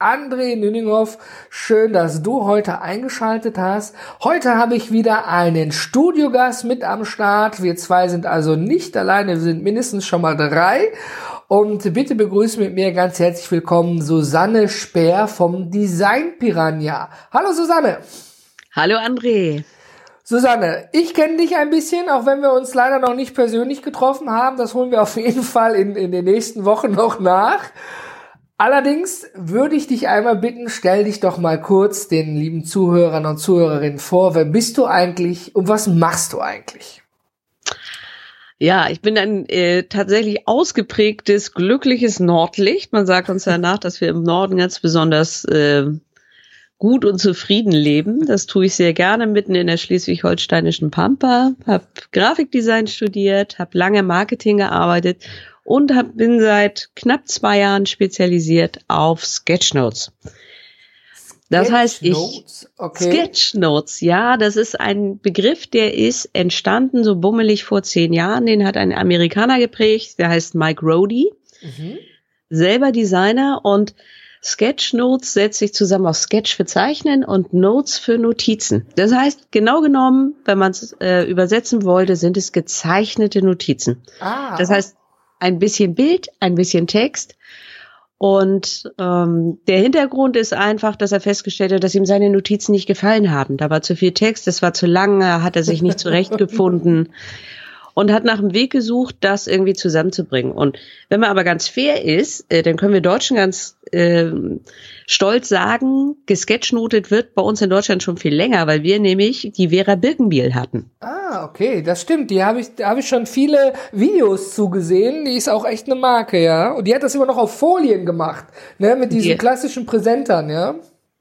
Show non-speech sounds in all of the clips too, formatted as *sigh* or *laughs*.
André Nüninghoff. Schön, dass du heute eingeschaltet hast. Heute habe ich wieder einen Studiogast mit am Start. Wir zwei sind also nicht alleine, wir sind mindestens schon mal drei. Und bitte begrüße mit mir ganz herzlich willkommen Susanne Speer vom Design Piranha. Hallo Susanne. Hallo André. Susanne, ich kenne dich ein bisschen, auch wenn wir uns leider noch nicht persönlich getroffen haben. Das holen wir auf jeden Fall in, in den nächsten Wochen noch nach. Allerdings würde ich dich einmal bitten, stell dich doch mal kurz den lieben Zuhörern und Zuhörerinnen vor. Wer bist du eigentlich und was machst du eigentlich? Ja, ich bin ein äh, tatsächlich ausgeprägtes, glückliches Nordlicht. Man sagt uns ja *laughs* nach, dass wir im Norden ganz besonders äh, gut und zufrieden leben. Das tue ich sehr gerne mitten in der schleswig-holsteinischen Pampa. Habe Grafikdesign studiert, habe lange Marketing gearbeitet und hab, bin seit knapp zwei Jahren spezialisiert auf Sketchnotes. Das heißt, ich okay. Sketchnotes, ja, das ist ein Begriff, der ist entstanden so bummelig vor zehn Jahren. Den hat ein Amerikaner geprägt, der heißt Mike Rody, mhm. selber Designer und Sketchnotes setzt sich zusammen aus Sketch für Zeichnen und Notes für Notizen. Das heißt, genau genommen, wenn man es äh, übersetzen wollte, sind es gezeichnete Notizen. Ah. Das heißt, ein bisschen Bild, ein bisschen Text. Und ähm, der Hintergrund ist einfach, dass er festgestellt hat, dass ihm seine Notizen nicht gefallen haben. Da war zu viel Text, es war zu lang, hat er sich nicht *laughs* zurechtgefunden und hat nach einem Weg gesucht, das irgendwie zusammenzubringen. Und wenn man aber ganz fair ist, äh, dann können wir Deutschen ganz äh, stolz sagen, gesketchnotet wird bei uns in Deutschland schon viel länger, weil wir nämlich die Vera Birkenbiel hatten. Ah, okay, das stimmt. Die habe ich, da habe ich schon viele Videos zugesehen. Die ist auch echt eine Marke, ja. Und die hat das immer noch auf Folien gemacht, ne, mit diesen die. klassischen Präsentern, ja.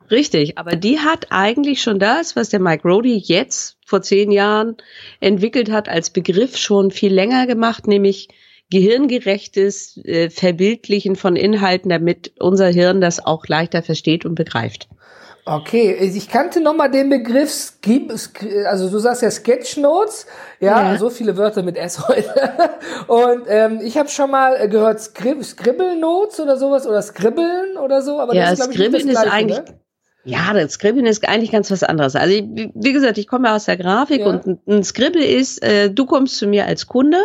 Richtig, aber die hat eigentlich schon das, was der Mike Rody jetzt vor zehn Jahren entwickelt hat, als Begriff schon viel länger gemacht, nämlich gehirngerechtes äh, Verbildlichen von Inhalten, damit unser Hirn das auch leichter versteht und begreift. Okay, ich kannte noch mal den Begriff, also du sagst ja Sketchnotes, ja, ja. so viele Wörter mit S heute. *laughs* Und ähm, ich habe schon mal gehört Skrib Scribble-Notes oder sowas oder Scribbeln oder so, aber ja, das ist, Scribbeln ich, das Gleiche, ist eigentlich ne? Ja, das Skribbeln ist eigentlich ganz was anderes. Also wie gesagt, ich komme aus der Grafik ja. und ein Skribbel ist, äh, du kommst zu mir als Kunde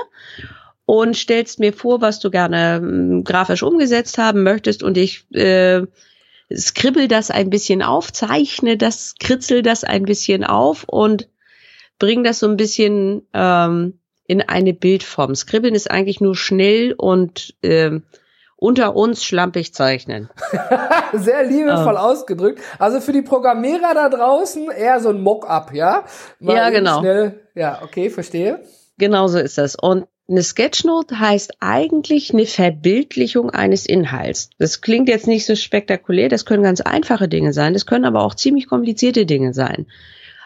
und stellst mir vor, was du gerne äh, grafisch umgesetzt haben möchtest und ich äh, skribbel das ein bisschen auf, zeichne das, kritzel das ein bisschen auf und bring das so ein bisschen ähm, in eine Bildform. Skribbeln ist eigentlich nur schnell und äh, unter uns schlampig zeichnen. *laughs* Sehr liebevoll oh. ausgedrückt. Also für die Programmierer da draußen eher so ein Mock-up, ja? Mal ja, genau. Schnell. Ja, okay, verstehe. Genau so ist das. Und eine Sketchnote heißt eigentlich eine Verbildlichung eines Inhalts. Das klingt jetzt nicht so spektakulär, das können ganz einfache Dinge sein, das können aber auch ziemlich komplizierte Dinge sein.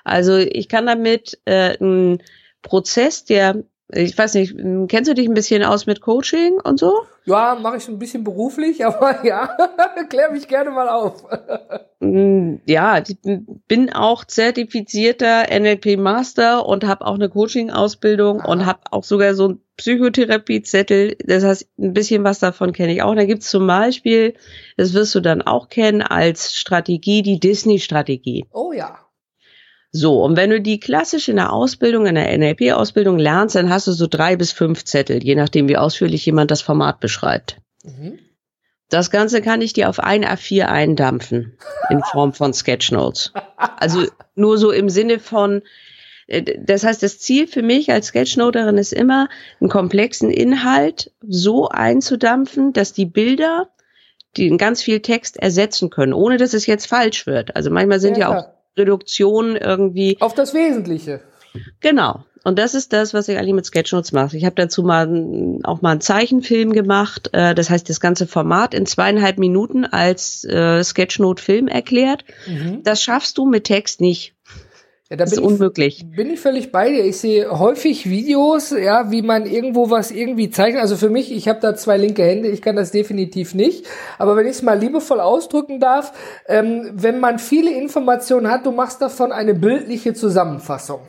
Also ich kann damit äh, einen Prozess, der ich weiß nicht, kennst du dich ein bisschen aus mit Coaching und so? Ja, mache ich ein bisschen beruflich, *laughs* aber ja, *laughs* klär mich gerne mal auf. *laughs* Mm, ja, ich bin auch zertifizierter NLP Master und habe auch eine Coaching Ausbildung und habe auch sogar so ein Psychotherapiezettel. Das heißt, ein bisschen was davon kenne ich auch. Da gibt's zum Beispiel, das wirst du dann auch kennen, als Strategie die Disney-Strategie. Oh ja. So, und wenn du die klassisch in der Ausbildung, in der NLP-Ausbildung lernst, dann hast du so drei bis fünf Zettel, je nachdem, wie ausführlich jemand das Format beschreibt. Mhm. Das Ganze kann ich dir auf ein A4 eindampfen in Form von Sketchnotes. Also nur so im Sinne von, äh, das heißt, das Ziel für mich als Sketchnoterin ist immer, einen komplexen Inhalt so einzudampfen, dass die Bilder die ganz viel Text ersetzen können, ohne dass es jetzt falsch wird. Also manchmal sind ja, ja auch Reduktion irgendwie. Auf das Wesentliche. Genau. Und das ist das, was ich eigentlich mit Sketchnotes mache. Ich habe dazu mal auch mal einen Zeichenfilm gemacht. Äh, das heißt, das ganze Format in zweieinhalb Minuten als äh, Sketchnote-Film erklärt. Mhm. Das schaffst du mit Text nicht. Ja, da das ist unmöglich. Bin ich völlig bei dir. Ich sehe häufig Videos, ja, wie man irgendwo was irgendwie zeichnet. Also für mich, ich habe da zwei linke Hände, ich kann das definitiv nicht. Aber wenn ich es mal liebevoll ausdrücken darf, ähm, wenn man viele Informationen hat, du machst davon eine bildliche Zusammenfassung.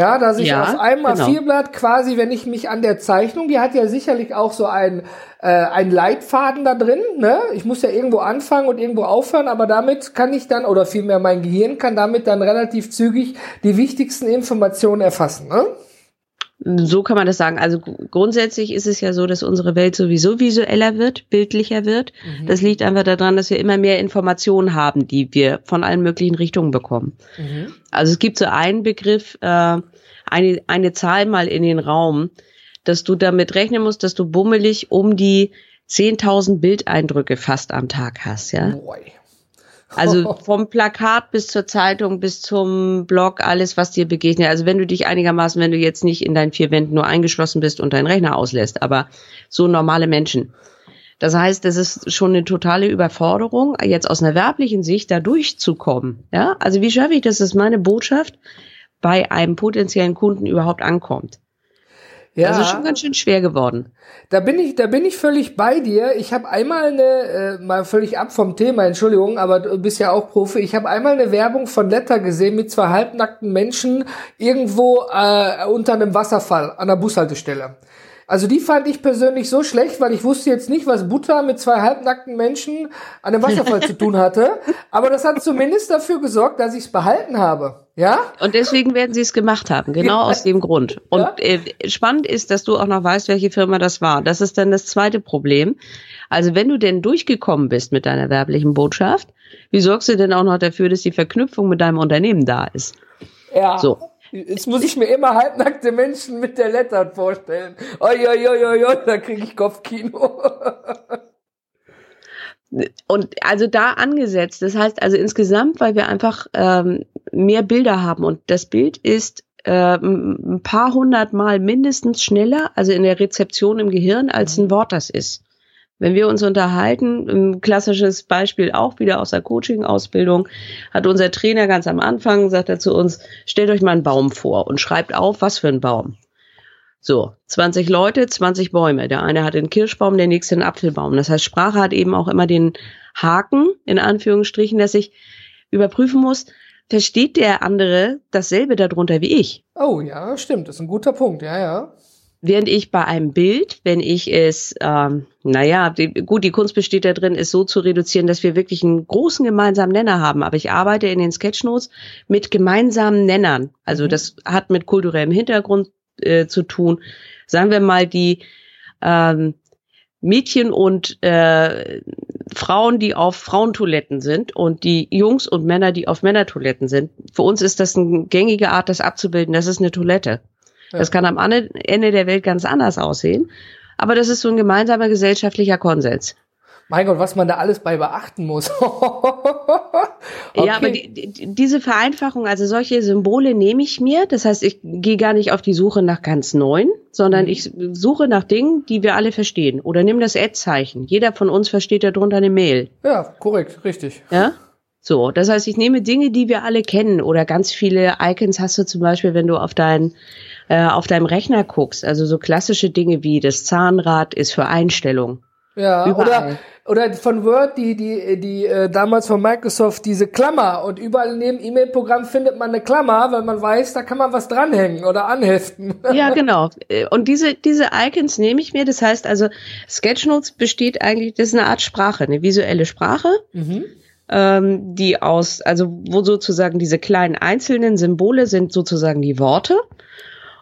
Ja, dass ich ja, auf einmal genau. Vierblatt quasi, wenn ich mich an der Zeichnung, die hat ja sicherlich auch so ein äh, ein Leitfaden da drin. Ne? Ich muss ja irgendwo anfangen und irgendwo aufhören, aber damit kann ich dann, oder vielmehr mein Gehirn kann damit dann relativ zügig die wichtigsten Informationen erfassen. Ne? So kann man das sagen. Also grundsätzlich ist es ja so, dass unsere Welt sowieso visueller wird, bildlicher wird. Mhm. Das liegt einfach daran, dass wir immer mehr Informationen haben, die wir von allen möglichen Richtungen bekommen. Mhm. Also es gibt so einen Begriff, äh, eine, eine Zahl mal in den Raum, dass du damit rechnen musst, dass du bummelig um die 10.000 Bildeindrücke fast am Tag hast, ja. Boy. Also *laughs* vom Plakat bis zur Zeitung bis zum Blog, alles, was dir begegnet. Also wenn du dich einigermaßen, wenn du jetzt nicht in deinen vier Wänden nur eingeschlossen bist und deinen Rechner auslässt, aber so normale Menschen. Das heißt, es ist schon eine totale Überforderung, jetzt aus einer werblichen Sicht da durchzukommen. Ja, also wie schaffe ich das, dass meine Botschaft bei einem potenziellen Kunden überhaupt ankommt? Ja. Das ist schon ganz schön schwer geworden. Da bin ich, da bin ich völlig bei dir. Ich habe einmal eine, äh, mal völlig ab vom Thema, Entschuldigung, aber du bist ja auch Profi. Ich habe einmal eine Werbung von Letter gesehen mit zwei halbnackten Menschen irgendwo äh, unter einem Wasserfall an der Bushaltestelle. Also die fand ich persönlich so schlecht, weil ich wusste jetzt nicht, was Butter mit zwei halbnackten Menschen an einem Wasserfall zu tun hatte. *laughs* Aber das hat zumindest dafür gesorgt, dass ich es behalten habe. Ja? Und deswegen werden sie es gemacht haben, genau ja. aus dem Grund. Und ja? äh, spannend ist, dass du auch noch weißt, welche Firma das war. Das ist dann das zweite Problem. Also wenn du denn durchgekommen bist mit deiner werblichen Botschaft, wie sorgst du denn auch noch dafür, dass die Verknüpfung mit deinem Unternehmen da ist? Ja. So. Jetzt muss ich mir immer halbnackte Menschen mit der Lettern vorstellen. Oi, da kriege ich Kopfkino. Und also da angesetzt, das heißt also insgesamt, weil wir einfach ähm, mehr Bilder haben und das Bild ist äh, ein paar hundert Mal mindestens schneller, also in der Rezeption im Gehirn, als ein Wort das ist. Wenn wir uns unterhalten, ein klassisches Beispiel auch wieder aus der Coaching-Ausbildung, hat unser Trainer ganz am Anfang, sagt er zu uns, stellt euch mal einen Baum vor und schreibt auf, was für ein Baum. So, 20 Leute, 20 Bäume. Der eine hat einen Kirschbaum, der nächste einen Apfelbaum. Das heißt, Sprache hat eben auch immer den Haken, in Anführungsstrichen, dass ich überprüfen muss, versteht der andere dasselbe darunter wie ich? Oh ja, stimmt, das ist ein guter Punkt, ja, ja. Während ich bei einem Bild, wenn ich es, ähm, naja, die, gut, die Kunst besteht da drin, es so zu reduzieren, dass wir wirklich einen großen gemeinsamen Nenner haben. Aber ich arbeite in den Sketchnotes mit gemeinsamen Nennern. Also mhm. das hat mit kulturellem Hintergrund äh, zu tun. Sagen wir mal, die ähm, Mädchen und äh, Frauen, die auf Frauentoiletten sind und die Jungs und Männer, die auf Männertoiletten sind. Für uns ist das eine gängige Art, das abzubilden. Das ist eine Toilette. Das kann am Ende der Welt ganz anders aussehen. Aber das ist so ein gemeinsamer gesellschaftlicher Konsens. Mein Gott, was man da alles bei beachten muss. okay. *laughs* Ja, aber die, die, diese Vereinfachung, also solche Symbole nehme ich mir. Das heißt, ich gehe gar nicht auf die Suche nach ganz neuen, sondern mhm. ich suche nach Dingen, die wir alle verstehen. Oder nimm das Ad-Zeichen. Jeder von uns versteht darunter eine Mail. Ja, korrekt, richtig. Ja? So, das heißt, ich nehme Dinge, die wir alle kennen. Oder ganz viele Icons hast du zum Beispiel, wenn du auf dein äh, auf deinem Rechner guckst, also so klassische Dinge wie das Zahnrad ist für Einstellung. Ja, überall. oder oder von Word, die die die äh, damals von Microsoft diese Klammer und überall neben E-Mail-Programm findet man eine Klammer, weil man weiß, da kann man was dranhängen oder anheften. *laughs* Ja, genau. Äh, und diese diese Icons nehme ich mir. Das heißt also, Sketchnotes besteht eigentlich, das ist eine Art Sprache, eine visuelle Sprache. Mhm ähm, die aus, also wo sozusagen diese kleinen einzelnen Symbole sind sozusagen die Worte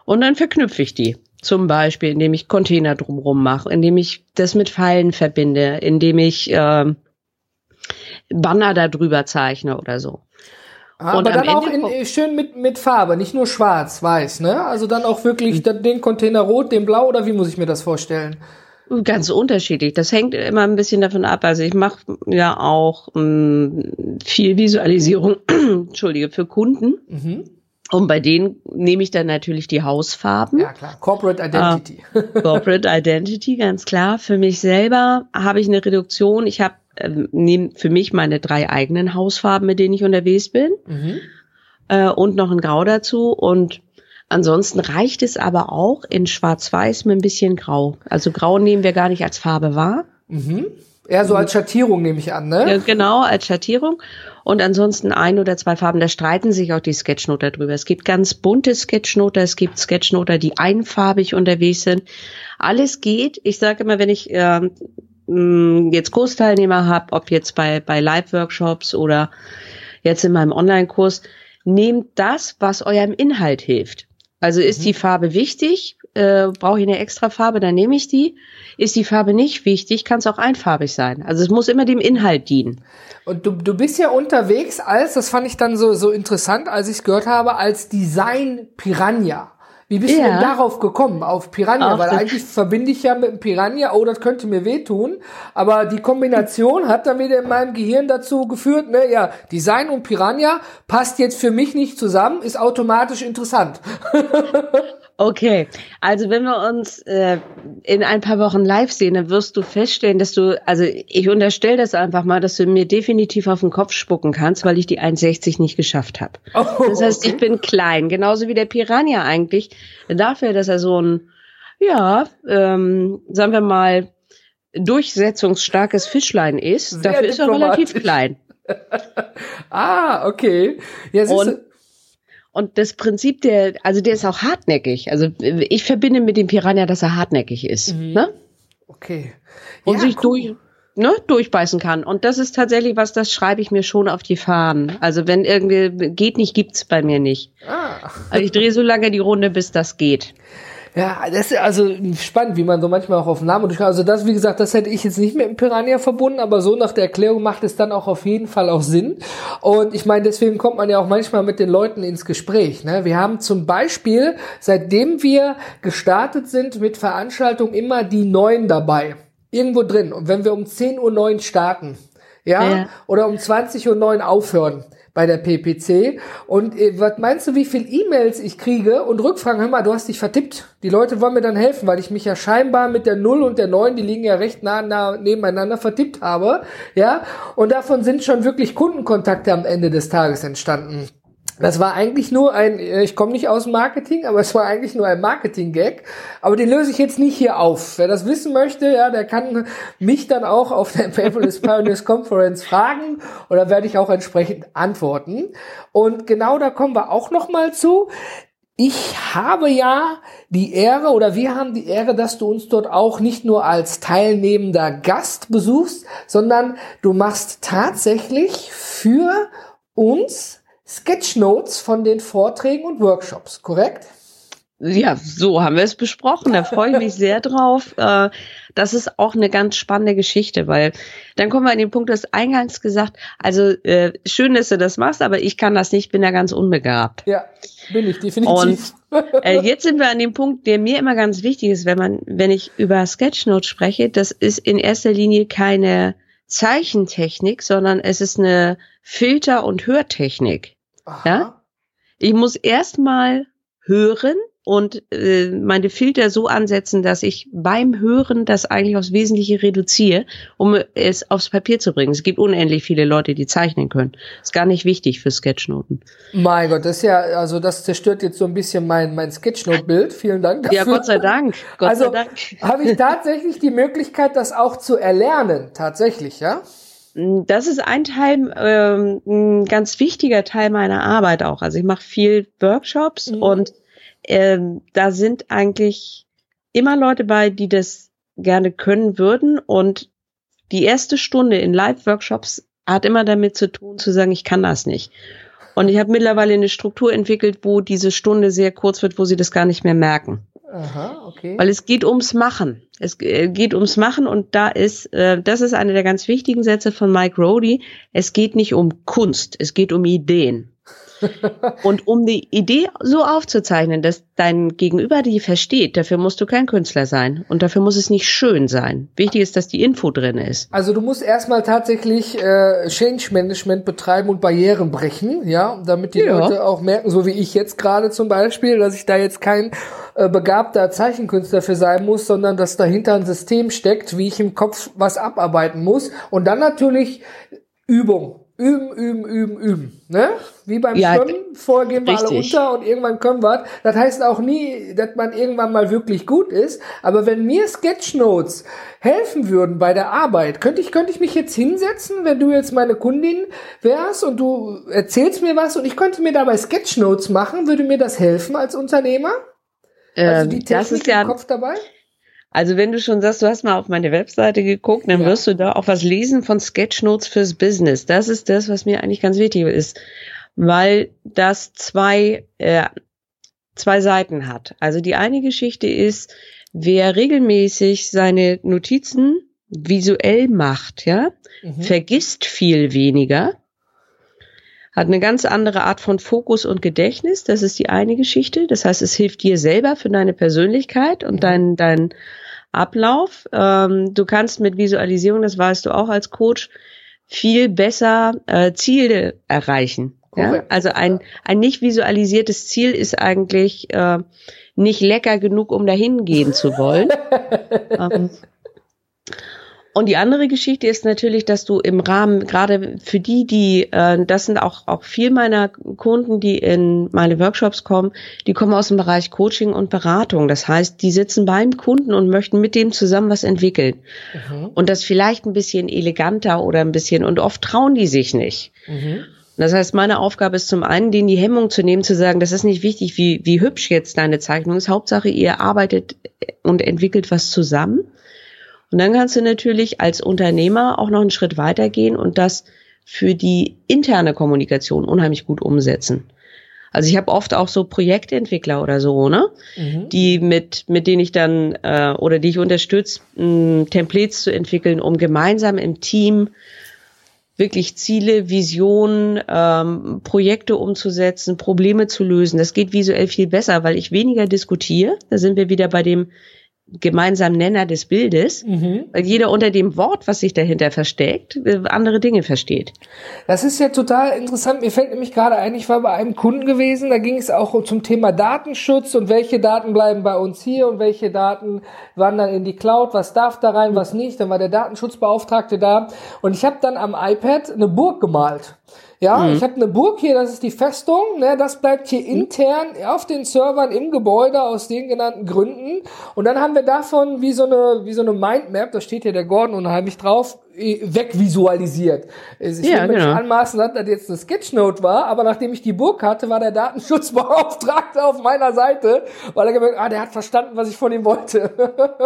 und dann verknüpfe ich die. Zum Beispiel, indem ich Container drumrum mache, indem ich das mit Pfeilen verbinde, indem ich äh, Banner darüber zeichne oder so. Ah, aber dann auch in, schön mit, mit Farbe, nicht nur schwarz, weiß, ne? Also dann auch wirklich hm. den Container rot, den blau oder wie muss ich mir das vorstellen? Ganz unterschiedlich. Das hängt immer ein bisschen davon ab. Also ich mache ja auch mh, hm, viel Visualisierung, *clears throat* entschuldige, für Kunden. Mhm. Und bei denen nehme ich dann natürlich die Hausfarben. Ja, klar. Corporate Identity. Uh, *laughs* Corporate Identity, ganz klar. Für mich selber habe ich eine Reduktion. Ich habe ähm, nehme für mich meine drei eigenen Hausfarben, mit denen ich unterwegs bin. Mhm. äh, und noch ein Grau dazu und Ansonsten reicht es aber auch in Schwarz-Weiß mit ein bisschen Grau. Also Grau nehmen wir gar nicht als Farbe wahr. Mhm. Eher so als Schattierung nehme ich an, ne? Ja, genau, als Schattierung. Und ansonsten ein oder zwei Farben, da streiten sich auch die Sketchnoter drüber. Es gibt ganz bunte Sketchnoter, es gibt Sketchnoter, die einfarbig unterwegs sind. Alles geht. Ich sage immer, wenn ich äh, jetzt Kursteilnehmer habe, ob jetzt bei, bei Live-Workshops oder jetzt in meinem Online-Kurs, nehmt das, was eurem Inhalt hilft. Also ist mhm. die Farbe wichtig, äh, brauche ich eine extra Farbe, dann nehme ich die. Ist die Farbe nicht wichtig, kann es auch einfarbig sein. Also es muss immer dem Inhalt dienen. Und du, du bist ja unterwegs als, das fand ich dann so, so interessant, als ich es gehört habe, als Design Piranha. Wie bist ja. du denn darauf gekommen, auf Piranha? Ach, Weil eigentlich verbinde ich ja mit dem Piranha, oh, das könnte mir wehtun. Aber die Kombination hat dann wieder in meinem Gehirn dazu geführt, ne, ja, Design und Piranha passt jetzt für mich nicht zusammen, ist automatisch interessant. *laughs* Okay, also wenn wir uns äh, in ein paar Wochen live sehen, dann wirst du feststellen, dass du, also ich unterstelle das einfach mal, dass du mir definitiv auf den Kopf spucken kannst, weil ich die 1,60 nicht geschafft habe. Oh, das heißt, okay. ich bin klein, genauso wie der Piranha eigentlich. Dafür, dass er so ein, ja, ähm, sagen wir mal, durchsetzungsstarkes Fischlein ist, Sehr dafür ist er relativ klein. *laughs* ah, okay. Ja, Und und das Prinzip der, also der ist auch hartnäckig. Also ich verbinde mit dem Piranha, dass er hartnäckig ist. Mhm. Ne? Okay. Und ja, sich cool. durch, ne, durchbeißen kann. Und das ist tatsächlich was, das schreibe ich mir schon auf die Fahnen. Also wenn irgendwie geht nicht, gibt's bei mir nicht. Ah. Also ich drehe so lange die Runde, bis das geht. Ja, das ist also spannend, wie man so manchmal auch auf Namen durchkommt. Also das, wie gesagt, das hätte ich jetzt nicht mit dem Piranha verbunden, aber so nach der Erklärung macht es dann auch auf jeden Fall auch Sinn. Und ich meine, deswegen kommt man ja auch manchmal mit den Leuten ins Gespräch. Ne? Wir haben zum Beispiel, seitdem wir gestartet sind mit Veranstaltungen, immer die Neuen dabei. Irgendwo drin. Und wenn wir um 10.09 Uhr starten, ja, ja. oder um 20.09 Uhr aufhören, bei der PPC. Und äh, was meinst du, wie viel E-Mails ich kriege und Rückfragen, hör mal, du hast dich vertippt. Die Leute wollen mir dann helfen, weil ich mich ja scheinbar mit der 0 und der 9, die liegen ja recht nah, nah nebeneinander, vertippt habe. Ja, und davon sind schon wirklich Kundenkontakte am Ende des Tages entstanden. Das war eigentlich nur ein, äh, ich komme nicht aus dem Marketing, aber es war eigentlich nur ein Marketing-Gag. Aber den löse ich jetzt nicht hier auf. Wer das wissen möchte, ja, der kann mich dann auch auf der *laughs* Paperless Pioneers Conference fragen oder werde ich auch entsprechend antworten. Und genau da kommen wir auch noch mal zu. Ich habe ja die Ehre oder wir haben die Ehre, dass du uns dort auch nicht nur als teilnehmender Gast besuchst, sondern du machst tatsächlich für uns Sketchnotes von den Vorträgen und Workshops, korrekt? Ja, so haben wir es besprochen. Da freue ich mich sehr *laughs* drauf. Äh, das ist auch eine ganz spannende Geschichte, weil dann kommen wir an den Punkt, du hast eingangs gesagt, also äh, schön, dass du das machst, aber ich kann das nicht, bin da ganz unbegabt. Ja, bin ich definitiv. Und *laughs* äh, jetzt sind wir an dem Punkt, der mir immer ganz wichtig ist, wenn man, wenn ich über Sketchnotes spreche, das ist in erster Linie keine Zeichentechnik, sondern es ist eine Filter- und Hörtechnik. Aha. Ja? Ich muss erstmal hören und äh, meine Filter so ansetzen, dass ich beim Hören das eigentlich aufs Wesentliche reduziere, um es aufs Papier zu bringen. Es gibt unendlich viele Leute, die zeichnen können. Ist gar nicht wichtig für Sketchnoten. Mein Gott, das ist ja, also das zerstört jetzt so ein bisschen mein, mein Sketchnote-Bild. Vielen Dank dafür. Ja, Gott sei Dank. Gott also sei Dank. habe ich tatsächlich die Möglichkeit, das auch zu erlernen. Tatsächlich, ja? Das ist ein Teil, ähm, ein ganz wichtiger Teil meiner Arbeit auch. Also ich mache viel Workshops mhm. und ähm, da sind eigentlich immer Leute bei, die das gerne können würden. Und die erste Stunde in Live-Workshops hat immer damit zu tun, zu sagen, ich kann das nicht. Und ich habe mittlerweile eine Struktur entwickelt, wo diese Stunde sehr kurz wird, wo sie das gar nicht mehr merken. Aha, okay. Weil es geht ums Machen. Es äh, geht ums Machen und da ist, äh, das ist einer der ganz wichtigen Sätze von Mike Rody. Es geht nicht um Kunst, es geht um Ideen. *laughs* und um die Idee so aufzuzeichnen, dass dein Gegenüber die versteht, dafür musst du kein Künstler sein. Und dafür muss es nicht schön sein. Wichtig ist, dass die Info drin ist. Also du musst erstmal tatsächlich äh, Change Management betreiben und Barrieren brechen, ja, damit die ja. Leute auch merken, so wie ich jetzt gerade zum Beispiel, dass ich da jetzt kein äh, begabter Zeichenkünstler für sein muss, sondern dass dahinter ein System steckt, wie ich im Kopf was abarbeiten muss. Und dann natürlich Übung üben, üben, üben, üben. Ne? Wie beim ja, Schwimmen, vorher gehen wir richtig. alle unter und irgendwann können wir. Das heißt auch nie, dass man irgendwann mal wirklich gut ist. Aber wenn mir Sketchnotes helfen würden bei der Arbeit, könnte ich, könnte ich mich jetzt hinsetzen, wenn du jetzt meine Kundin wärst und du erzählst mir was und ich könnte mir dabei Sketchnotes machen, würde mir das helfen als Unternehmer? Also die ähm, Technik das ist ja, im Kopf dabei? Also wenn du schon sagst, du hast mal auf meine Webseite geguckt, dann ja. wirst du da auch was lesen von Sketchnotes fürs Business. Das ist das, was mir eigentlich ganz wichtig ist, weil das zwei, äh, zwei Seiten hat. Also die eine Geschichte ist, wer regelmäßig seine Notizen visuell macht, ja, mhm. vergisst viel weniger, hat eine ganz andere Art von Fokus und Gedächtnis. Das ist die eine Geschichte. Das heißt, es hilft dir selber für deine Persönlichkeit und mhm. dein, dein Ablauf. Ähm, du kannst mit Visualisierung, das weißt du auch als Coach, viel besser äh, Ziele erreichen. Ja? Also ein, ein nicht visualisiertes Ziel ist eigentlich äh, nicht lecker genug, um dahin gehen zu wollen. *laughs* ähm, und die andere Geschichte ist natürlich, dass du im Rahmen, gerade für die, die, äh, das sind auch, auch viel meiner Kunden, die in meine Workshops kommen, die kommen aus dem Bereich Coaching und Beratung. Das heißt, die sitzen beim Kunden und möchten mit dem zusammen was entwickeln. Mhm. Und das vielleicht ein bisschen eleganter oder ein bisschen, und oft trauen die sich nicht. Mhm. Das heißt, meine Aufgabe ist zum einen, denen die Hemmung zu nehmen, zu sagen, das ist nicht wichtig, wie, wie hübsch jetzt deine Zeichnung ist. Hauptsache, ihr arbeitet und entwickelt was zusammen. Und dann kannst du natürlich als Unternehmer auch noch einen Schritt weitergehen und das für die interne Kommunikation unheimlich gut umsetzen. Also ich habe oft auch so Projektentwickler oder so, ne, mhm. die mit mit denen ich dann äh, oder die ich unterstütze, Templates zu entwickeln, um gemeinsam im Team wirklich Ziele, Visionen, ähm, Projekte umzusetzen, Probleme zu lösen. Das geht visuell viel besser, weil ich weniger diskutiere. Da sind wir wieder bei dem gemeinsamen Nenner des Bildes, mhm. weil jeder unter dem Wort, was sich dahinter versteckt, äh, andere Dinge versteht. Das ist ja total interessant. Mir fällt nämlich gerade ein, ich war bei einem Kunden gewesen, da ging es auch zum Thema Datenschutz und welche Daten bleiben bei uns hier und welche Daten wandern in die Cloud, was darf da rein, was nicht. Dann war der Datenschutzbeauftragte da und ich habe dann am iPad eine Burg gemalt. Ja, mhm. ich habe eine Burg hier, das ist die Festung. Ne, das bleibt hier mhm. intern auf den Servern im Gebäude aus den genannten Gründen. Und dann haben wir davon wie so eine wie so eine Mindmap, da steht hier der Gordon unheimlich drauf, wegvisualisiert. Ich ja, will genau. anmaßen, dass das jetzt eine Sketchnote war, aber nachdem ich die Burg hatte, war der Datenschutzbeauftragte *laughs* auf meiner Seite, weil er gemerkt, ah, der hat verstanden, was ich von ihm wollte.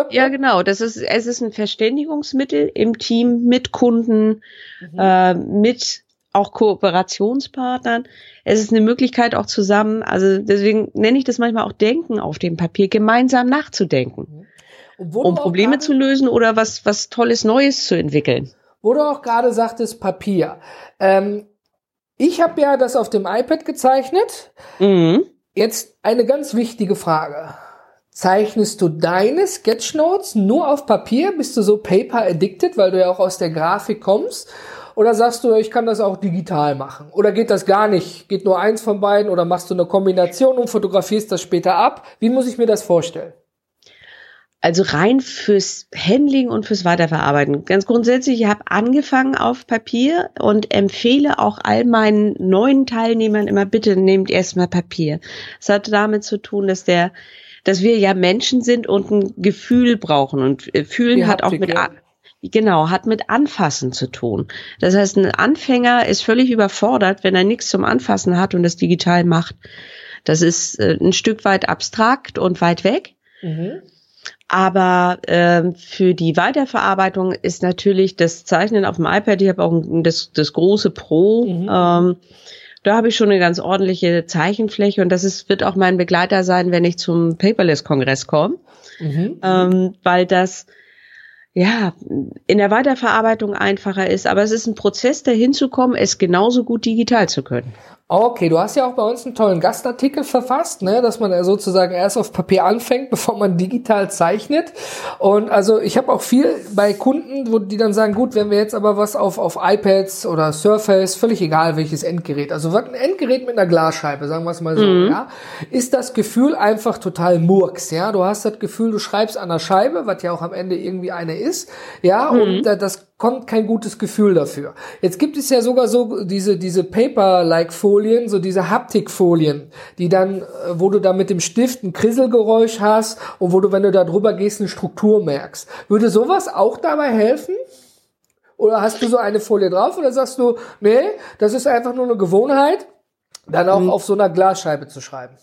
*laughs* ja, genau. Das ist, es ist ein Verständigungsmittel im Team mit Kunden, mhm. äh, mit auch Kooperationspartnern. Es ist eine Möglichkeit auch zusammen, also deswegen nenne ich das manchmal auch Denken auf dem Papier, gemeinsam nachzudenken, um Probleme zu lösen oder was, was Tolles Neues zu entwickeln. Wo du auch gerade sagtest, Papier. Ähm, ich habe ja das auf dem iPad gezeichnet. Mhm. Jetzt eine ganz wichtige Frage. Zeichnest du deine Sketchnotes nur auf Papier? Bist du so paper addicted, weil du ja auch aus der Grafik kommst? Oder sagst du, ich kann das auch digital machen? Oder geht das gar nicht? Geht nur eins von beiden? Oder machst du eine Kombination und fotografierst das später ab? Wie muss ich mir das vorstellen? Also rein fürs Handling und fürs Weiterverarbeiten. Ganz grundsätzlich, ich habe angefangen auf Papier und empfehle auch all meinen neuen Teilnehmern immer, bitte nehmt erstmal Papier. Es hat damit zu tun, dass der, dass wir ja Menschen sind und ein Gefühl brauchen. Und äh, fühlen Die hat Haptik, auch mit, ja. Genau, hat mit Anfassen zu tun. Das heißt, ein Anfänger ist völlig überfordert, wenn er nichts zum Anfassen hat und das digital macht. Das ist äh, ein Stück weit abstrakt und weit weg. Mhm. Aber äh, für die Weiterverarbeitung ist natürlich das Zeichnen auf dem iPad, ich habe auch das, das große Pro, mhm. ähm, da habe ich schon eine ganz ordentliche Zeichenfläche und das ist, wird auch mein Begleiter sein, wenn ich zum Paperless-Kongress komme, mhm. ähm, weil das ja, in der Weiterverarbeitung einfacher ist. Aber es ist ein Prozess, dahin zu kommen, es genauso gut digital zu können. Okay, du hast ja auch bei uns einen tollen Gastartikel verfasst, ne, dass man sozusagen erst auf Papier anfängt, *laughs* bevor man digital zeichnet. Und also ich habe auch viel bei Kunden, wo die dann sagen, gut, wenn wir jetzt aber was auf auf iPads oder Surface, völlig egal welches Endgerät, also ein Endgerät mit einer Glasscheibe, sagen wir es mal so, mhm. ja, ist das Gefühl einfach total Murks, ja. Du hast das Gefühl, du schreibst an der Scheibe, was ja auch am Ende irgendwie eine ist, ja, mhm. und äh, das kommt kein gutes Gefühl dafür. Jetzt gibt es ja sogar so diese, diese Paper-like-Folien, so diese Haptik-Folien, die dann, äh, wo du da mit dem Stift ein Krisselgeräusch hast und wo du, wenn du da drüber gehst, eine Struktur merkst. Würde sowas auch dabei helfen? Oder hast du so eine Folie drauf oder sagst du, nee, das ist einfach nur eine Gewohnheit, dann auch mhm. auf so einer Glasscheibe zu schreiben?